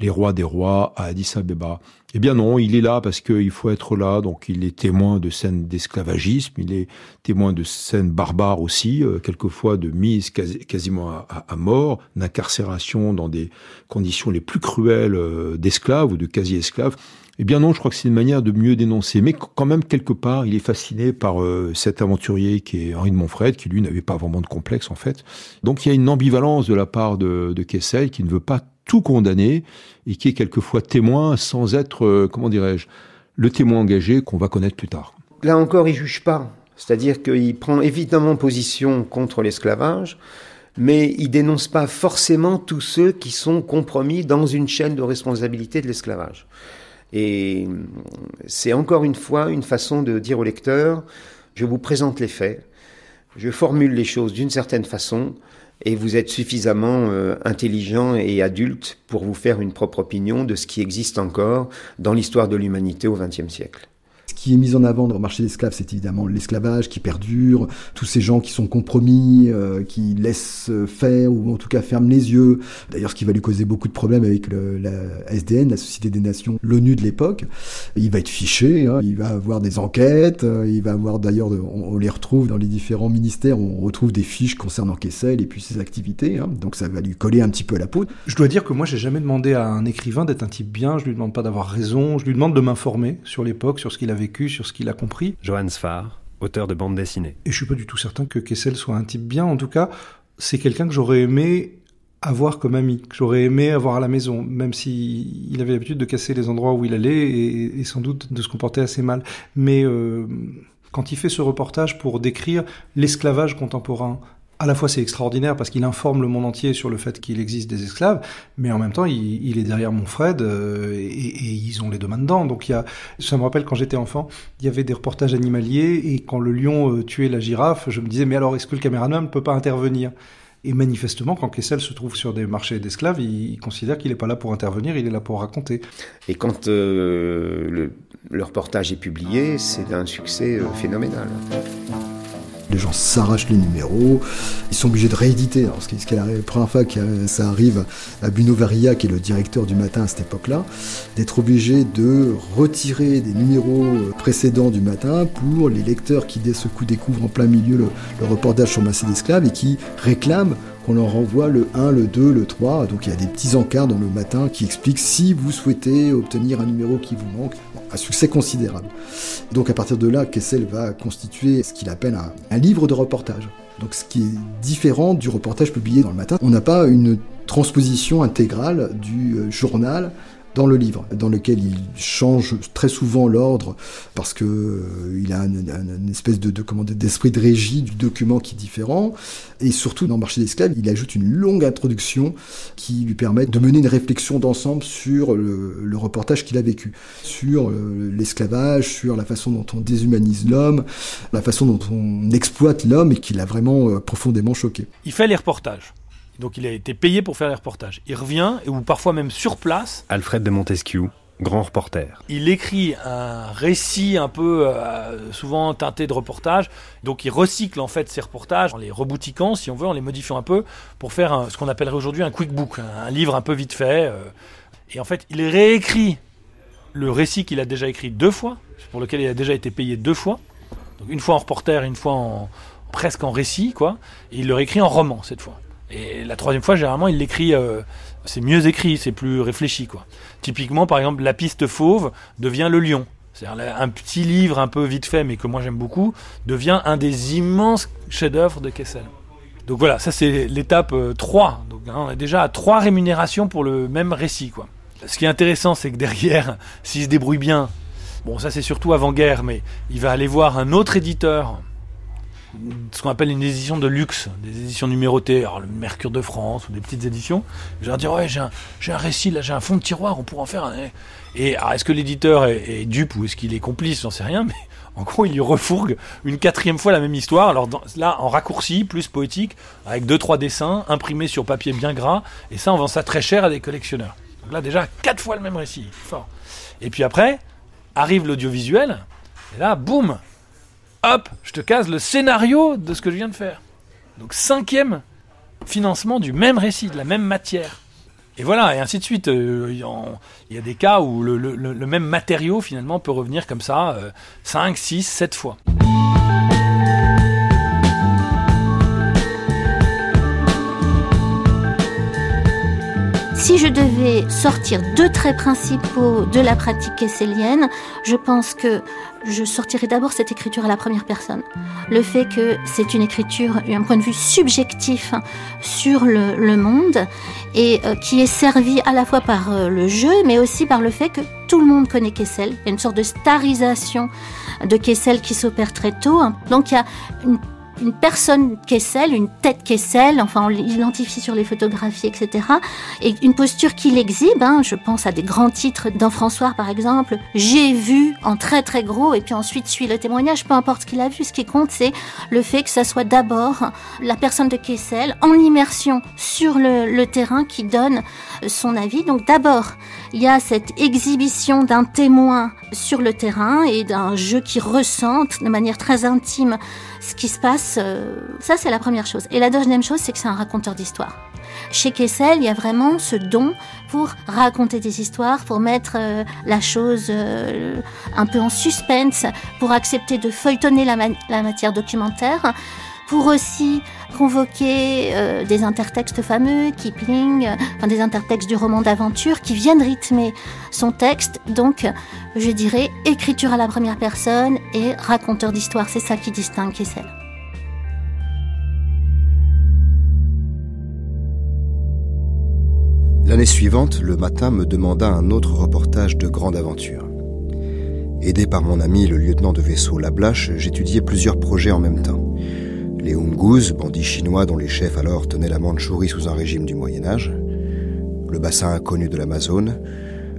les rois des rois à Addis Abeba. Eh bien non, il est là parce qu'il faut être là, donc il est témoin de scènes d'esclavagisme, il est témoin de scènes barbares aussi, euh, quelquefois de mise quasiment à, mort, d'incarcération dans des conditions les plus cruelles euh, d'esclaves ou de quasi-esclaves. Eh bien non, je crois que c'est une manière de mieux dénoncer. Mais quand même, quelque part, il est fasciné par euh, cet aventurier qui est Henri de Montfred, qui lui n'avait pas vraiment de complexe en fait. Donc il y a une ambivalence de la part de, de Kessel qui ne veut pas tout condamné et qui est quelquefois témoin sans être, euh, comment dirais-je, le témoin engagé qu'on va connaître plus tard. Là encore, il juge pas. C'est-à-dire qu'il prend évidemment position contre l'esclavage, mais il dénonce pas forcément tous ceux qui sont compromis dans une chaîne de responsabilité de l'esclavage. Et c'est encore une fois une façon de dire au lecteur, je vous présente les faits, je formule les choses d'une certaine façon, et vous êtes suffisamment euh, intelligent et adulte pour vous faire une propre opinion de ce qui existe encore dans l'histoire de l'humanité au XXe siècle. Qui est mis en avant dans le marché d'esclaves, c'est évidemment l'esclavage qui perdure, tous ces gens qui sont compromis, euh, qui laissent faire ou en tout cas ferment les yeux. D'ailleurs, ce qui va lui causer beaucoup de problèmes avec le, la SDN, la Société des Nations, l'ONU de l'époque. Il va être fiché, hein, il va avoir des enquêtes, euh, il va avoir d'ailleurs, on, les retrouve dans les différents ministères, on retrouve des fiches concernant Kessel et puis ses activités. Hein, donc ça va lui coller un petit peu à la peau. Je dois dire que moi, j'ai jamais demandé à un écrivain d'être un type bien. Je lui demande pas d'avoir raison. Je lui demande de m'informer sur l'époque, sur ce qu'il avait vécu, sur ce qu'il a compris. Johann Sfar, auteur de bande dessinée. Et je suis pas du tout certain que Kessel soit un type bien. En tout cas, c'est quelqu'un que j'aurais aimé avoir comme ami, que j'aurais aimé avoir à la maison, même si il avait l'habitude de casser les endroits où il allait et, et sans doute de se comporter assez mal. Mais euh, quand il fait ce reportage pour décrire l'esclavage contemporain à la fois c'est extraordinaire parce qu'il informe le monde entier sur le fait qu'il existe des esclaves, mais en même temps il, est derrière Montfred euh, et, ils ont les deux mains dedans. Donc ça me rappelle quand j'étais enfant, il y avait des reportages animaliers et quand le lion euh, tuait la girafe, je me disais mais alors est-ce que le caméraman ne peut pas intervenir? Et manifestement, quand Kessel se trouve sur des marchés d'esclaves, il, considère qu'il n'est pas là pour intervenir, il est là pour raconter. Et quand euh, le, le, reportage est publié, c'est un succès phénoménal. Les gens s'arrachent les numéros, ils sont obligés de rééditer. La première fois que ça arrive à Bruno Varia, qui est le directeur du matin à cette époque-là, d'être obligé de retirer des numéros précédents du matin pour les lecteurs qui, dès ce coup, découvrent en plein milieu le reportage sur Massé d'esclaves et qui réclament qu'on leur renvoie le 1, le 2, le 3. Donc il y a des petits encarts dans le matin qui expliquent si vous souhaitez obtenir un numéro qui vous manque. Un succès considérable. Donc à partir de là, Kessel va constituer ce qu'il appelle un, un livre de reportage. Donc ce qui est différent du reportage publié dans le matin. On n'a pas une transposition intégrale du journal dans le livre, dans lequel il change très souvent l'ordre parce que euh, il a une, espèce de, de d'esprit de régie du document qui est différent. Et surtout dans Marché d'esclaves, il ajoute une longue introduction qui lui permet de mener une réflexion d'ensemble sur le, le reportage qu'il a vécu, sur euh, l'esclavage, sur la façon dont on déshumanise l'homme, la façon dont on exploite l'homme et qui l'a vraiment euh, profondément choqué. Il fait les reportages. Donc il a été payé pour faire les reportages. Il revient, ou parfois même sur place. Alfred de Montesquieu, grand reporter. Il écrit un récit un peu euh, souvent teinté de reportage. Donc il recycle en fait ses reportages en les reboutiquant, si on veut, en les modifiant un peu, pour faire un, ce qu'on appellerait aujourd'hui un quick book, un, un, livre un peu vite fait. Euh, et en fait, il réécrit le récit qu'il a déjà écrit deux fois, pour lequel il a déjà été payé deux fois. Donc une fois en reporter, une fois en presque en récit, quoi. Et il le réécrit en roman cette fois. Et la troisième fois, généralement, il l'écrit, euh, c'est mieux écrit, c'est plus réfléchi, quoi. Typiquement, par exemple, La piste fauve devient Le lion. C'est-à-dire un petit livre un peu vite fait, mais que moi j'aime beaucoup, devient un des immenses chefs-d'œuvre de Kessel. Donc voilà, ça c'est l'étape euh, 3. Donc hein, on est déjà à trois rémunérations pour le même récit, quoi. Ce qui est intéressant, c'est que derrière, s'il se débrouille bien, bon, ça c'est surtout avant-guerre, mais il va aller voir un autre éditeur ce qu'on appelle une édition de luxe, des éditions numérotées, alors le Mercure de France ou des petites éditions. Je leur dis ouais j'ai un, récit là, j'ai un fond de tiroir, on pourrait en faire un. Et alors est-ce que l'éditeur est, est, dupe ou est-ce qu'il est complice, j'en sais rien, mais en gros il lui refourgue une quatrième fois la même histoire. Alors dans, là en raccourci, plus poétique, avec deux trois dessins imprimés sur papier bien gras, et ça on vend ça très cher à des collectionneurs. Donc là déjà quatre fois le même récit, fort. Et puis après arrive l'audiovisuel, et là boum hop, je te case le scénario de ce que je viens de faire. Donc cinquième financement du même récit, de la même matière. Et voilà, et ainsi de suite. Il y a des cas où le même matériau finalement peut revenir comme ça euh, 5, 6, 7 fois. Si je devais sortir deux traits principaux de la pratique kesselienne, je pense que je sortirais d'abord cette écriture à la première personne. Le fait que c'est une écriture, un point de vue subjectif sur le, monde et euh, qui est servi à la fois par euh, le jeu, mais aussi par le fait que tout le monde connaît Kessel. Il y a une sorte de starisation de Kessel qui s'opère très tôt. Donc il y a une une personne Kessel, une tête Kessel, enfin on l'identifie sur les photographies, etc. Et une posture qu'il exhibe, hein, je pense à des grands titres dans François par exemple, j'ai vu en très très gros, et puis ensuite suit le témoignage, peu importe ce qu'il a vu, ce qui compte c'est le fait que ça soit d'abord la personne de Kessel en immersion sur le, le terrain qui donne son avis. Donc d'abord, il y a cette exhibition d'un témoin sur le terrain et d'un jeu qui ressente de manière très intime ce qui se passe. euh, Ça, c'est la première chose. Et la deuxième chose, c'est que c'est un raconteur d'histoire. Chez Kessel, il y a vraiment ce don pour raconter des histoires, pour mettre euh, la chose euh, un peu en suspense, pour accepter de feuilletonner la, ma- la matière documentaire, pour aussi convoquer euh, des intertextes fameux, Kipling, des intertextes du roman d'aventure qui viennent rythmer son texte. Donc, je dirais écriture à la première personne et raconteur d'histoire. C'est ça qui distingue Kessel. L'année suivante, le matin me demanda un autre reportage de grande aventure. Aidé par mon ami le lieutenant de vaisseau Lablache, j'étudiais plusieurs projets en même temps. Les Hungus, bandits chinois dont les chefs alors tenaient la Mandchourie sous un régime du Moyen Âge, le bassin inconnu de l'Amazone,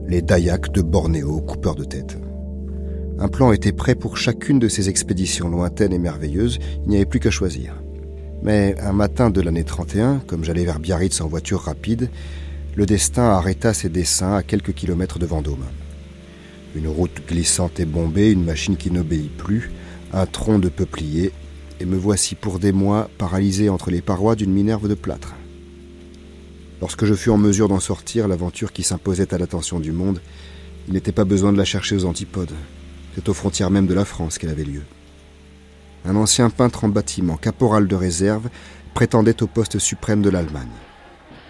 les Dayaks de Bornéo, coupeurs de tête. Un plan était prêt pour chacune de ces expéditions lointaines et merveilleuses, il n'y avait plus qu'à choisir. Mais un matin de l'année 31, comme j'allais vers Biarritz en voiture rapide, le destin arrêta ses dessins à quelques kilomètres de Vendôme. Une route glissante et bombée, une machine qui n'obéit plus, un tronc de peuplier, et me voici pour des mois paralysé entre les parois d'une minerve de plâtre. Lorsque je fus en mesure d'en sortir, l'aventure qui s'imposait à l'attention du monde, il n'était pas besoin de la chercher aux antipodes. C'est aux frontières même de la France qu'elle avait lieu. Un ancien peintre en bâtiment, caporal de réserve, prétendait au poste suprême de l'Allemagne.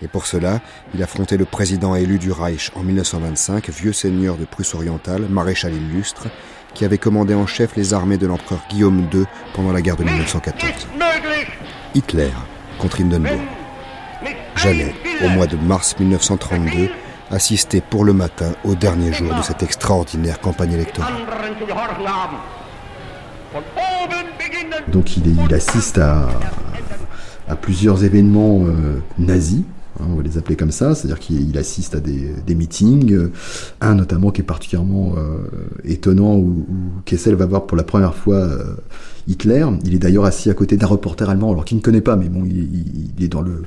Et pour cela, il affrontait le président élu du Reich en 1925, vieux seigneur de Prusse orientale, maréchal illustre, qui avait commandé en chef les armées de l'empereur Guillaume II pendant la guerre de 1914. Hitler contre Hindenburg. J'allais, au mois de mars 1932, assister pour le matin au dernier jour de cette extraordinaire campagne électorale. Donc il, assiste à, à plusieurs événements euh, nazis, hein, on va les appeler comme ça, c'est-à-dire qu'il il assiste à des, des meetings, euh, un notamment qui est particulièrement euh, étonnant où, où Kessel va voir pour la première fois euh, Hitler. Il est d'ailleurs assis à côté d'un reporter allemand, alors qu'il ne connaît pas, mais bon, il, est dans le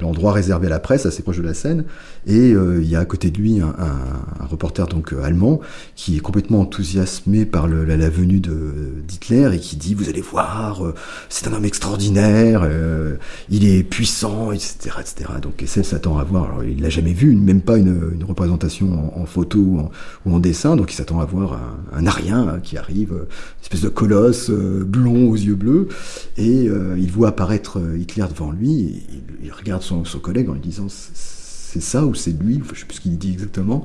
l'endroit réservé à la presse, assez proche de la scène, et euh, il y a à côté de lui un, un- un reporter donc euh, allemand qui est complètement enthousiasmé par le- la, la venue d'Hitler et qui dit vous allez voir, euh, c'est un homme extraordinaire, euh, il est puissant, etc., etc. Donc Kessel s'attend à voir, alors il l'a jamais vu, même pas une, une représentation en, photo ou en, ou en dessin, donc il s'attend à voir un, un arien hein, qui arrive, une espèce de colosse blond aux yeux bleus, et euh, il voit apparaître euh, Hitler devant lui, et il, regarde son, son collègue en lui disant c'est ça ou c'est lui, Enfin, je sais plus ce qu'il dit exactement.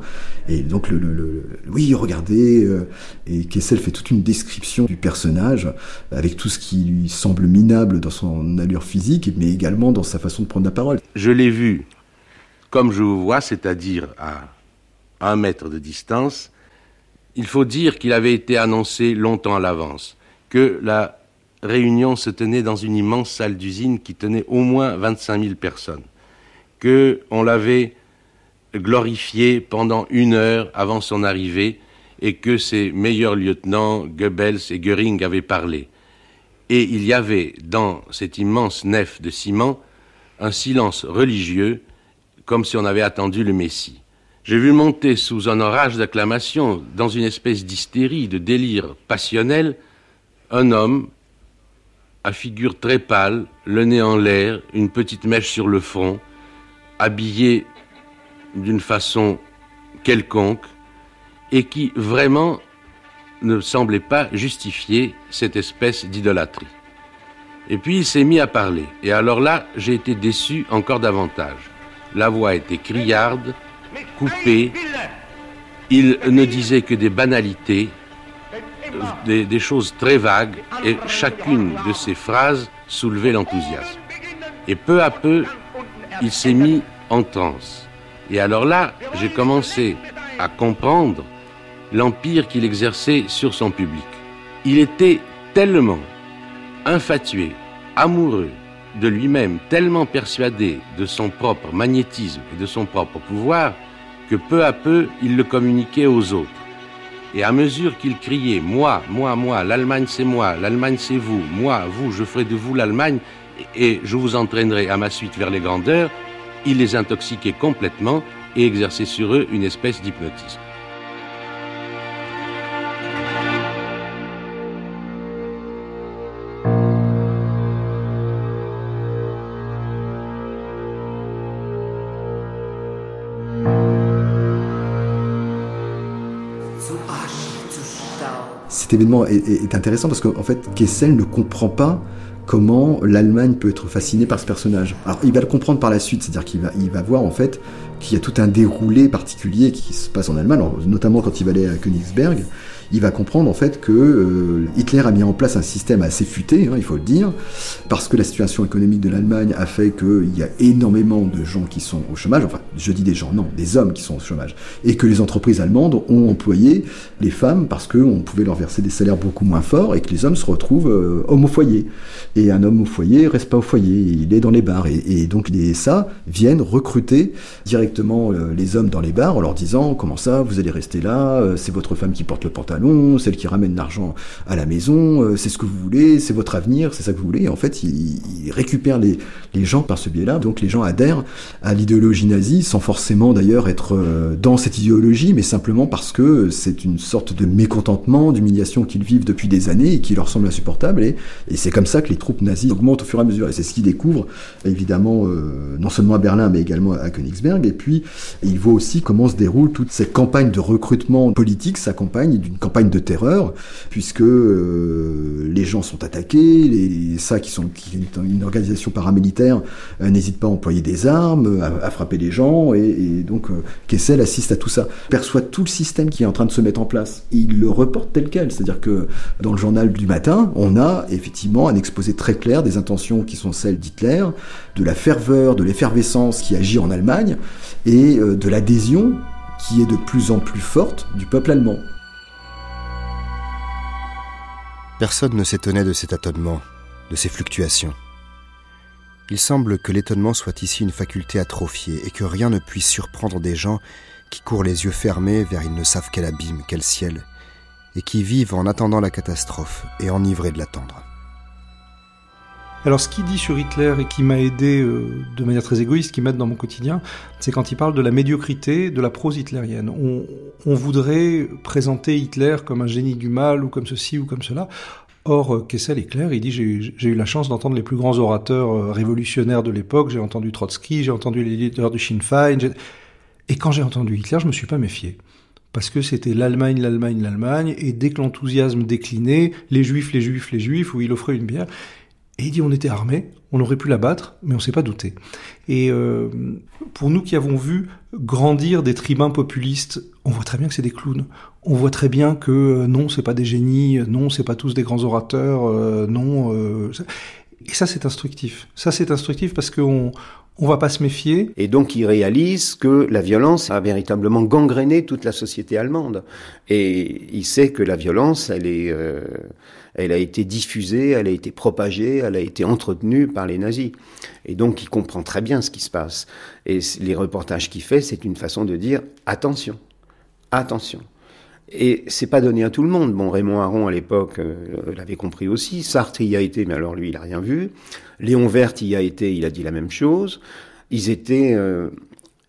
Et donc le- le- oui, regardez, euh, et Kessel fait toute une description du personnage avec tout ce qui lui semble minable dans son allure physique, mais également dans sa façon de prendre la parole. Je l'ai vu comme je vous vois, c'est-à-dire à un mètre de distance. Il faut dire qu'il avait été annoncé longtemps à l'avance, que la réunion se tenait dans une immense salle d'usine qui tenait au moins 25 000 personnes, que on l'avait glorifié pendant une heure avant son arrivée et que ses meilleurs lieutenants, Goebbels et Göring, avaient parlé. Et il y avait dans cette immense nef de ciment un silence religieux, comme si on avait attendu le Messie. J'ai vu monter sous un orage d'acclamations, dans une espèce d'hystérie, de délire passionnel, un homme à figure très pâle, le nez en l'air, une petite mèche sur le front, habillé d'une façon quelconque, et qui vraiment ne semblait pas justifier cette espèce d'idolâtrie. Et puis il s'est mis à parler, et alors là, j'ai été déçu encore davantage. La voix était criarde, coupée, il ne disait que des banalités, des, choses très vagues, et chacune de ces phrases soulevait l'enthousiasme. Et peu à peu, il s'est mis en transe. Et alors là, j'ai commencé à comprendre l'empire qu'il exerçait sur son public. Il était tellement infatué amoureux de lui-même, tellement persuadé de son propre magnétisme et de son propre pouvoir, que peu à peu il le communiquait aux autres. Et à mesure qu'il criait Moi, moi, moi, l'Allemagne c'est moi, l'Allemagne c'est vous, moi, vous, je ferai de vous l'Allemagne, et je vous entraînerai à ma suite vers les grandeurs, il les intoxiquait complètement et exerçait sur eux une espèce d'hypnotisme. Cet événement est, intéressant parce qu'en fait, Kessel ne comprend pas comment l'Allemagne peut être fascinée par ce personnage. Alors, il va le comprendre par la suite, c'est-à-dire qu'il va, va voir en fait qu'il y a tout un déroulé particulier qui se passe en Allemagne, notamment quand il va aller à Königsberg. Il va comprendre en fait que euh, Hitler a mis en place un système assez futé, hein, il faut le dire, parce que la situation économique de l'Allemagne a fait qu'il y a énormément de gens qui sont au chômage, enfin je dis des gens, non, des hommes qui sont au chômage, et que les entreprises allemandes ont employé les femmes parce qu'on pouvait leur verser des salaires beaucoup moins forts et que les hommes se retrouvent euh, hommes au foyer. Et un homme au foyer reste pas au foyer, il est dans les bars. Et, donc les SA viennent recruter directement euh, les hommes dans les bars en leur disant comment ça, vous allez rester là, c'est votre femme qui porte le pantalon, celle qui ramène l'argent à la maison, euh, c'est ce que vous voulez, c'est votre avenir, c'est ça que vous voulez. Et en fait, ils récupèrent les, gens par ce biais-là. Donc les gens adhèrent à l'idéologie nazie sans forcément d'ailleurs être euh, dans cette idéologie, mais simplement parce que c'est une sorte de mécontentement, d'humiliation qu'ils vivent depuis des années et qui leur semble insupportable. Et, et c'est comme ça que les troupes nazies augmentent au fur et à mesure. Et c'est ce qu'ils découvrent, évidemment, euh, non seulement à Berlin, mais également à Königsberg. Et puis, ils voient aussi comment se déroule toute cette campagne de recrutement politique s'accompagne d'une campagne de terreur, puisque euh, les gens sont attaqués, les ça qui sont est une organisation paramilitaire euh, n'hésite pas à employer des armes, à, à frapper les gens, et, et donc euh, Kessel assiste à tout ça, perçoit tout le système qui est en train de se mettre en place, et il le reporte tel quel, c'est-à-dire que dans le journal du matin, on a effectivement un exposé très clair des intentions qui sont celles d'Hitler, de la ferveur, de l'effervescence qui agit en Allemagne, et euh, de l'adhésion qui est de plus en plus forte du peuple allemand. Personne ne s'étonnait de cet étonnement, de ces fluctuations. Il semble que l'étonnement soit ici une faculté atrophiée et que rien ne puisse surprendre des gens qui courent les yeux fermés vers ils ne savent quel abîme, quel ciel, et qui vivent en attendant la catastrophe et enivrés de l'attendre. Alors ce qu'il dit sur Hitler et qui m'a aidé euh, de manière très égoïste, qui m'aide dans mon quotidien, c'est quand il parle de la médiocrité de la prose hitlérienne. On, voudrait présenter Hitler comme un génie du mal ou comme ceci ou comme cela. Or, euh, Kessel est clair, il dit j'ai eu la chance d'entendre les plus grands orateurs euh, révolutionnaires de l'époque, j'ai entendu Trotsky, j'ai entendu les leaders du Sinn Féin, et quand j'ai entendu Hitler, je me suis pas méfié. Parce que c'était l'Allemagne, l'Allemagne, l'Allemagne, et dès que l'enthousiasme déclinait, les juifs, les juifs, les juifs, où il offrait une bière, et il dit on était armés, on aurait pu la battre, mais on s'est pas douté. Et euh, pour nous qui avons vu grandir des tribuns populistes, on voit très bien que c'est des clowns. On voit très bien que euh, non, c'est pas des génies, non, c'est pas tous des grands orateurs, euh, non. euh, et ça c'est instructif. Ça c'est instructif parce qu'on on va pas se méfier. Et donc il réalise que la violence a véritablement gangréné toute la société allemande. Et il sait que la violence, elle est, euh, elle a été diffusée, elle a été propagée, elle a été entretenue par les nazis. Et donc il comprend très bien ce qui se passe. Et les reportages qu'il fait, c'est une façon de dire attention, attention. Et c'est pas donné à tout le monde. Bon, Raymond Aron à l'époque euh, l'avait compris aussi. Sartre y a été, mais alors lui, il a rien vu. Léon Vert y a été, il a dit la même chose. Ils étaient euh,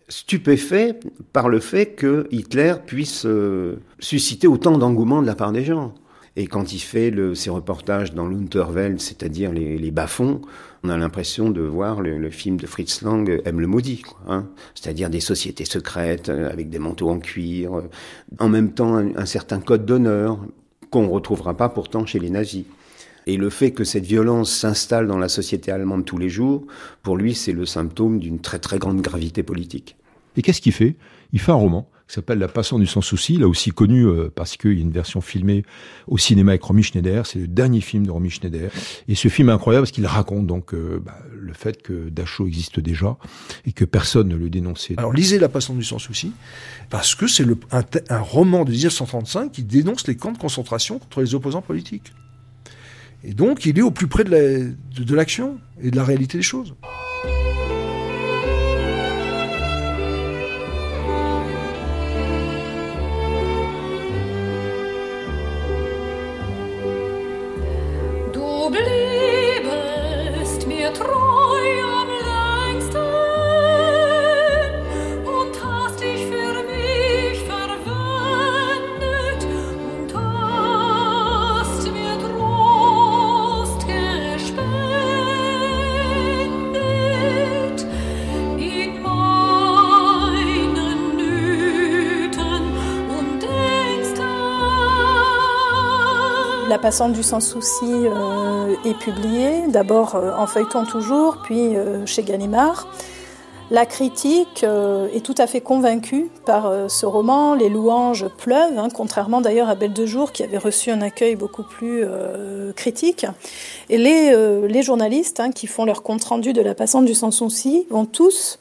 stupéfaits par le fait que Hitler puisse euh, susciter autant d'engouement de la part des gens. Et quand il fait ses reportages dans l'Unterwelt, c'est-à-dire les, les bas-fonds, on a l'impression de voir le, film de Fritz Lang, euh, M le maudit, hein. c'est-à-dire des sociétés secrètes euh, avec des manteaux en cuir, euh, en même temps un, un certain code d'honneur qu'on ne retrouvera pas pourtant chez les nazis. Et le fait que cette violence s'installe dans la société allemande tous les jours, pour lui, c'est le symptôme d'une très très grande gravité politique. Et qu'est-ce qu'il fait? Il fait un roman qui s'appelle La Passion du sans souci, là aussi connu euh, parce qu'il y a une version filmée au cinéma avec Romy Schneider. C'est le dernier film de Romy Schneider. Et ce film est incroyable parce qu'il raconte donc euh, bah, le fait que Dachau existe déjà et que personne ne le dénonçait. Alors lisez La Passion du sans souci, parce que c'est un roman de 1935 qui dénonce les camps de concentration contre les opposants politiques. Et donc, il est au plus près de l'action et de la réalité des choses. La passante du sans souci euh, est publiée, d'abord euh, en feuilleton toujours, puis euh, chez Gallimard. La critique est tout à fait convaincue par ce roman. Les louanges pleuvent, hein, contrairement d'ailleurs à Belle de Jour qui avait reçu un accueil beaucoup plus critique. Et les, journalistes hein, qui font leur compte rendu de la passante du sans souci vont tous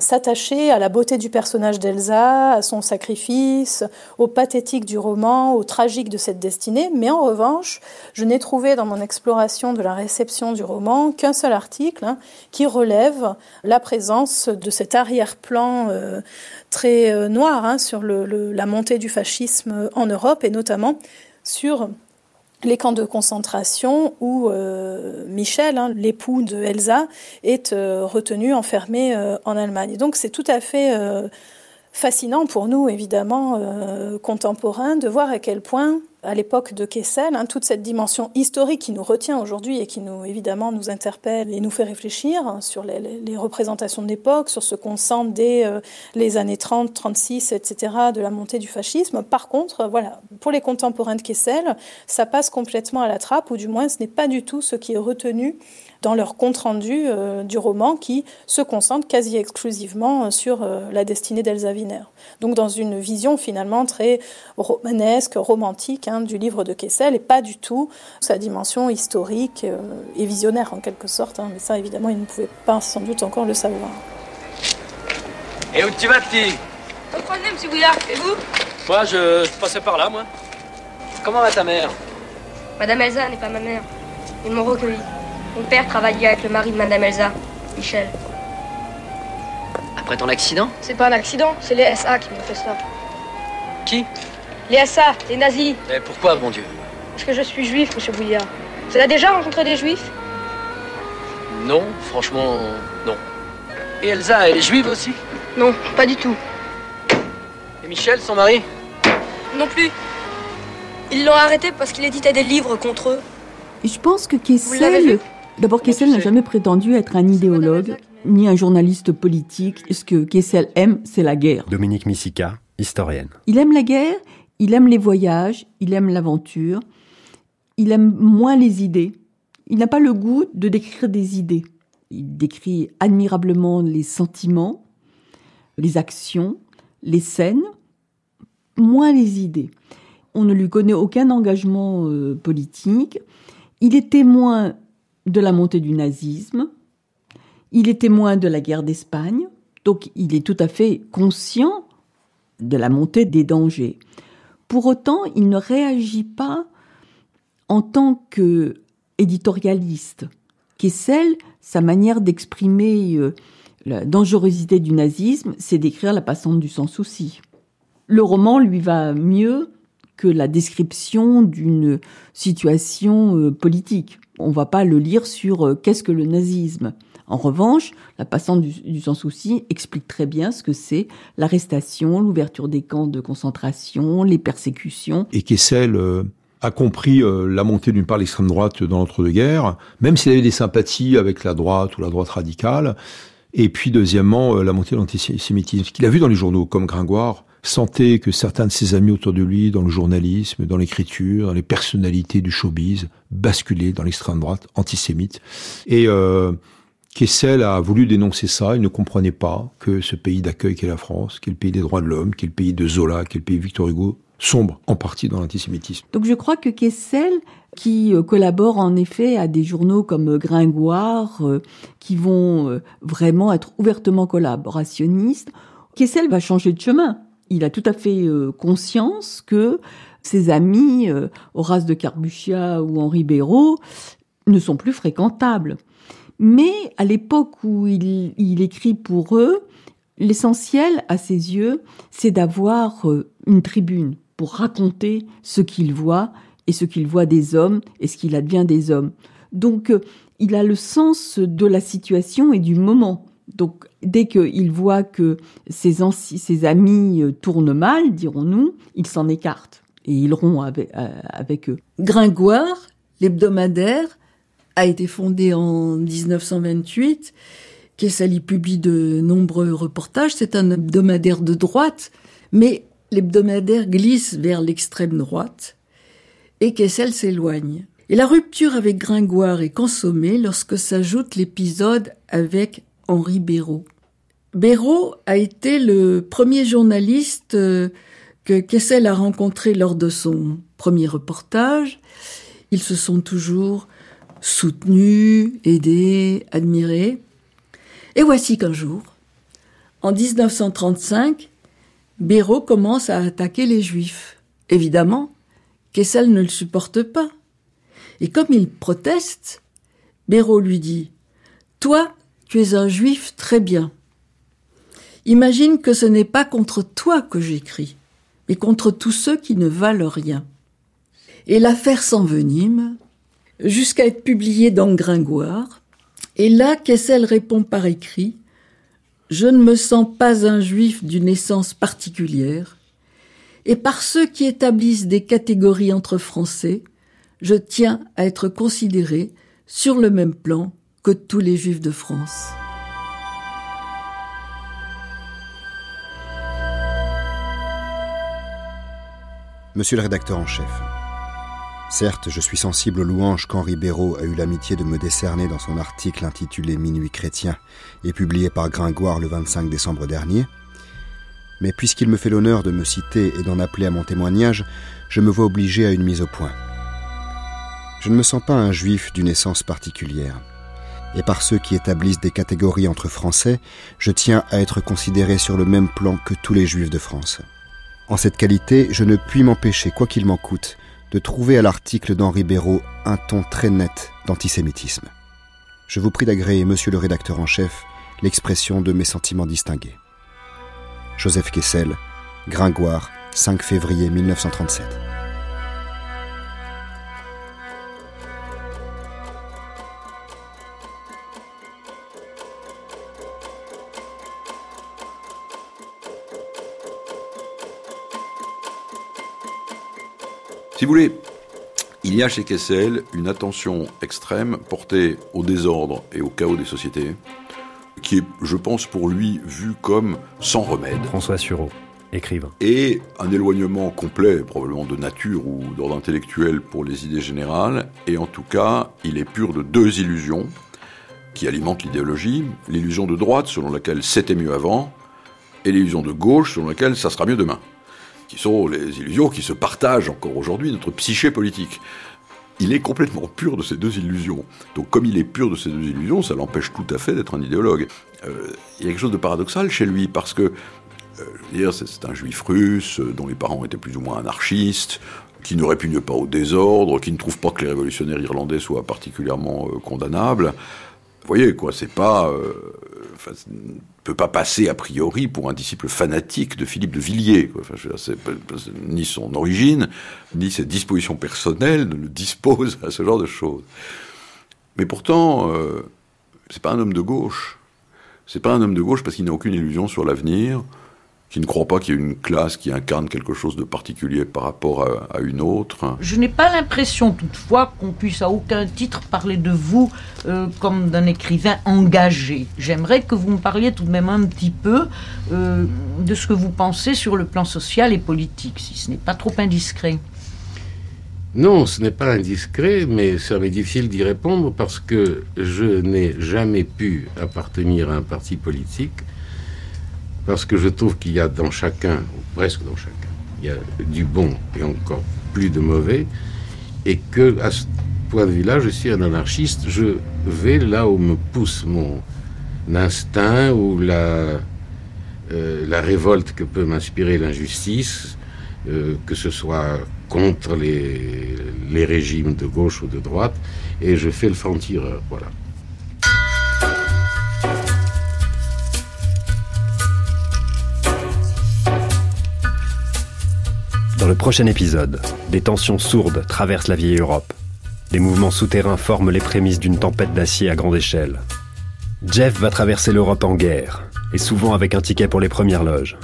s'attacher à la beauté du personnage d'Elsa, à son sacrifice, au pathétique du roman, au tragique de cette destinée, mais en revanche, je n'ai trouvé dans mon exploration de la réception du roman qu'un seul article hein, qui relève la présence de cet arrière-plan euh, très euh, noir hein, sur la montée du fascisme en Europe et notamment sur les camps de concentration où euh, Michel, hein, l'époux de Elsa, est euh, retenu, enfermé euh, en Allemagne. Donc c'est tout à fait fascinant pour nous, évidemment, contemporains, de voir à quel point à l'époque de Kessel, hein, toute cette dimension historique qui nous retient aujourd'hui et qui nous évidemment nous interpelle et nous fait réfléchir sur les, représentations de l'époque, sur ce qu'on sent dès euh, les années 30, 36, etc. de la montée du fascisme. Par contre, voilà, pour les contemporains de Kessel, ça passe complètement à la trappe, ou du moins ce n'est pas du tout ce qui est retenu dans leur compte-rendu euh, du roman qui se concentre quasi exclusivement sur euh, la destinée d'Elsa Wiener. Donc dans une vision finalement très romanesque, romantique hein, du livre de Kessel et pas du tout sa dimension historique euh, et visionnaire en quelque sorte. Hein. mais ça évidemment il ne pouvait pas sans doute encore le savoir. Et où tu vas petit? Au troisième, M. Bouillard. Et vous? Moi je, je passais par là moi. Comment va ta mère? Madame Elsa n'est pas ma mère. Ils m'ont recueilli. Mon père travaillait avec le mari de Madame Elsa, Michel. Après ton accident C'est pas un accident, c'est les SA qui m'ont fait ça. Qui? Les SA, les nazis. Mais pourquoi, mon Dieu? Parce que je suis juif, monsieur Bouillard. Vous avez déjà rencontré des juifs? Non, franchement, non. Et Elsa, elle est juive aussi? Non, pas du tout. Et Michel, son mari? Non plus. Ils l'ont arrêté parce qu'il éditait des livres contre eux. je pense que Kessel D'abord, Kessel n'a jamais prétendu être un idéologue ni un journaliste politique. Ce que Kessel aime, c'est la guerre. Dominique Missica, historienne. Il aime la guerre, il aime les voyages, il aime l'aventure, il aime moins les idées. Il n'a pas le goût de décrire des idées. Il décrit admirablement les sentiments, les actions, les scènes, moins les idées. On ne lui connaît aucun engagement euh, politique. Il est témoin de la montée du nazisme. Il est témoin de la guerre d'Espagne, donc il est tout à fait conscient de la montée des dangers. Pour autant, il ne réagit pas en tant que éditorialiste. Kessel, sa manière d'exprimer euh, la dangerosité du nazisme, c'est d'écrire la passante du sans souci. Le roman lui va mieux que la description d'une situation euh, politique. On va pas le lire sur euh, qu'est-ce que le nazisme. En revanche, la passante du, sans souci explique très bien ce que c'est l'arrestation, l'ouverture des camps de concentration, les persécutions. Et Kessel euh, a compris la montée d'une part l'extrême droite dans l'entre-deux-guerres, même s'il avait des sympathies avec la droite ou la droite radicale. Et puis deuxièmement, la montée de l'antisémitisme qu'il a vu dans les journaux comme Gringoire sentait que certains de ses amis autour de lui, dans le journalisme, dans l'écriture, dans les personnalités du showbiz, basculaient dans l'extrême droite antisémite. Et euh, Kessel a voulu dénoncer ça. Il ne comprenait pas que ce pays d'accueil qu'est la France, qui est le pays des droits de l'homme, qui est le pays de Zola, qui est le pays Victor Hugo, sombre en partie dans l'antisémitisme. Donc je crois que Kessel, qui euh, collabore en effet à des journaux comme euh, Gringoire, qui vont vraiment être ouvertement collaborationnistes, Kessel va changer de chemin il a tout à fait euh, conscience que Ses amis, euh, Horace de Carbuccia ou Henri Béraud, ne sont plus fréquentables. Mais à l'époque où il, il, écrit pour eux, l'essentiel à ses yeux, c'est d'avoir euh, une tribune pour raconter ce qu'il voit et ce qu'il voit des hommes et ce qu'il advient des hommes. Donc il a le sens de la situation et du moment. Donc dès qu'il voit que ses, amis euh, tournent mal, dirons-nous, il s'en écarte et il rompt avec, avec eux. Gringoire, l'hebdomadaire, a été fondé en 1928. Kessel y publie de nombreux reportages. C'est un hebdomadaire de droite, mais l'hebdomadaire glisse vers l'extrême droite et Kessel s'éloigne. Et la rupture avec Gringoire est consommée lorsque s'ajoute l'épisode avec Henri Béraud. Béraud a été le premier journaliste euh, que Kessel a rencontré lors de son premier reportage. Ils se sont toujours soutenus, aidés, admirés. Et voici qu'un jour, en 1935, Béraud commence à attaquer les Juifs. Évidemment, Kessel ne le supporte pas. Et comme il proteste, Béraud lui dit Toi, tu es un juif très bien. Imagine que ce n'est pas contre toi que j'écris, mais contre tous ceux qui ne valent rien. Et l'affaire s'envenime, jusqu'à être publiée dans Gringoire. Et là, Kessel répond par écrit Je ne me sens pas un juif d'une essence particulière, et par ceux qui établissent des catégories entre Français, je tiens à être considéré sur le même plan que tous les juifs de France. Monsieur le rédacteur en chef, certes, je suis sensible aux louanges qu'Henri Béraud a eu l'amitié de me décerner dans son article intitulé Minuit chrétien et publié par Gringoire le 25 décembre dernier, mais puisqu'il me fait l'honneur de me citer et d'en appeler à mon témoignage, je me vois obligé à une mise au point. Je ne me sens pas un juif d'une essence particulière et par ceux qui établissent des catégories entre Français, je tiens à être considéré sur le même plan que tous les Juifs de France. En cette qualité, je ne puis m'empêcher, quoi qu'il m'en coûte, de trouver à l'article d'Henri Béraud un ton très net d'antisémitisme. Je vous prie d'agréer, monsieur le rédacteur en chef, l'expression de mes sentiments distingués. Joseph Kessel, Gringoire, 5 février 1937. Si vous voulez, il y a chez Kessel une attention extrême portée au désordre et au chaos des sociétés, qui est, je pense, pour lui vu comme sans remède. François Sureau, écrivain. Et un éloignement complet, probablement de nature ou d'ordre intellectuel pour les idées générales, et en tout cas, il est pur de deux illusions qui alimentent l'idéologie. L'illusion de droite, selon laquelle c'était mieux avant, et l'illusion de gauche, selon laquelle ça sera mieux demain qui sont les illusions qui se partagent encore aujourd'hui, notre psyché politique. Il est complètement pur de ces deux illusions. Donc comme il est pur de ces deux illusions, ça l'empêche tout à fait d'être un idéologue. Euh, il y a quelque chose de paradoxal chez lui, parce que euh, c'est un juif russe euh, dont les parents étaient plus ou moins anarchistes, qui ne répugne pas au désordre, qui ne trouve pas que les révolutionnaires irlandais soient particulièrement condamnables. Vous voyez, quoi, c'est pas peut pas passer a priori pour un disciple fanatique de Philippe de Villiers. Ni son origine, ni ses dispositions personnelles ne le disposent à ce genre de choses. Mais pourtant, euh, c'est pas un homme de gauche. C'est pas un homme de gauche parce qu'il n'a aucune illusion sur l'avenir qui ne croit pas qu'il y ait une classe qui incarne quelque chose de particulier par rapport à, une autre. Je n'ai pas l'impression toutefois qu'on puisse à aucun titre parler de vous euh, comme d'un écrivain engagé. J'aimerais que vous me parliez tout de même un petit peu euh, de ce que vous pensez sur le plan social et politique, si ce n'est pas trop indiscret. Non, ce n'est pas indiscret, mais ça m'est difficile d'y répondre parce que je n'ai jamais pu appartenir à un parti politique parce que je trouve qu'il y a dans chacun, ou presque dans chacun, il y a du bon et encore plus de mauvais, et que à ce point de vue-là, je suis un anarchiste, je vais là où me pousse mon instinct ou la, euh, révolte que peut m'inspirer l'injustice, euh, que ce soit contre les, les régimes de gauche ou de droite, et je fais le franc-tireur. Voilà. Dans le prochain épisode, des tensions sourdes traversent la vieille Europe. Des mouvements souterrains forment les prémices d'une tempête d'acier à grande échelle. Jeff va traverser l'Europe en guerre, et souvent avec un ticket pour les premières loges.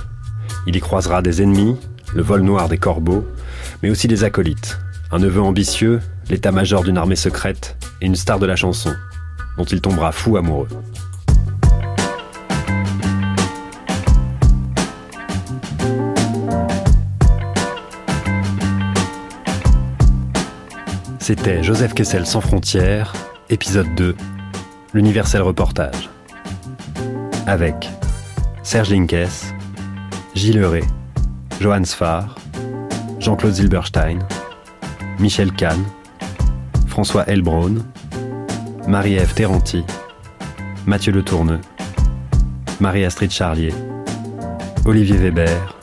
Il y croisera des ennemis, le vol noir des corbeaux, mais aussi des acolytes, un neveu ambitieux, l'état-major d'une armée secrète et une star de la chanson, dont il tombera fou amoureux. C'était Joseph Kessel sans frontières, épisode 2, l'universel reportage. Avec Serge Linkes, Gilles Ray, Johannes Sfar, Jean-Claude Zilberstein, Michel Kahn, François Elbron, Marie-Ève Terranti, Mathieu Le Tourneux, Marie-Astrid Charlier, Olivier Weber,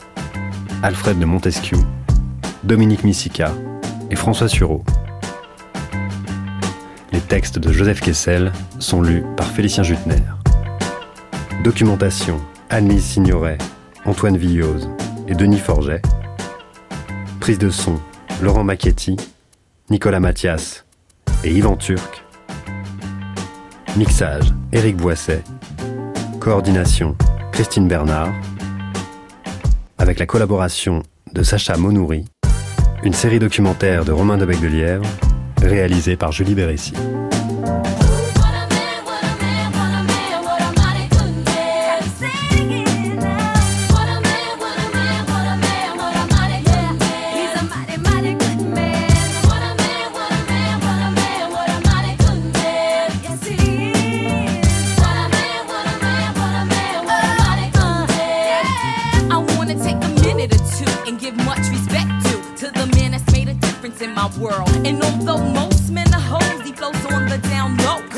Alfred de Montesquieu, Dominique Missica et François Sureau. Textes de Joseph Kessel sont lus par Félicien Jutner. Documentation Anne-Lise Signoret, Antoine Villose et Denis Forget. Prise de son Laurent Macchetti, Nicolas Mathias et Yvan Turc. Mixage Éric Boisset. Coordination Christine Bernard. Avec la collaboration de Sacha Monouri. Une série documentaire de Romain de Bec de Lièvre, réalisée par Julie Bérécy.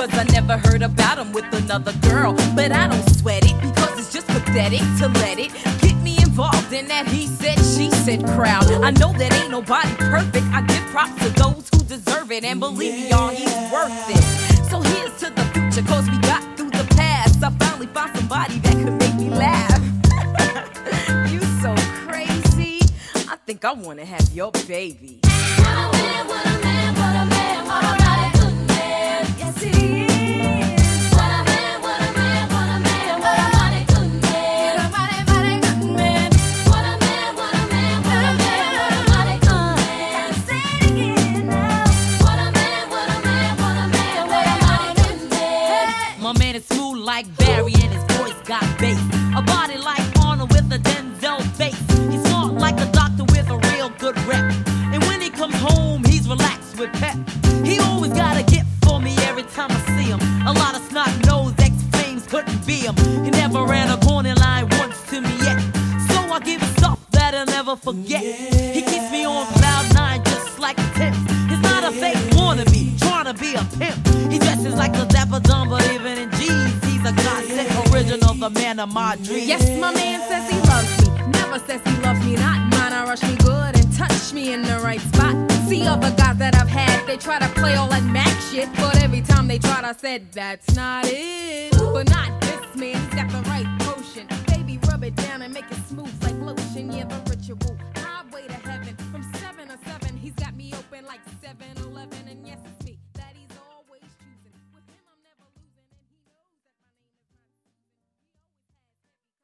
Cause I never heard about him with another girl. But I don't sweat it because it's just pathetic to let it get me involved in that he said, she said crowd. I know that ain't nobody perfect. I give props to those who deserve it. And believe me, y'all, he's worth it. So here's to the future, cause we got through the past. I finally found somebody that could make me laugh. you so crazy. I think I wanna have your baby. Yes, he is. see the man of my dreams. Yes, my man says he loves me. Never says he loves me not. Mine, I rush me good and touch me in the right spot. See other guys that I've had, they try to play all that Mac shit. But every time they tried, I said, that's not it. But not this man, he's got the right potion. Baby, rub it down and make it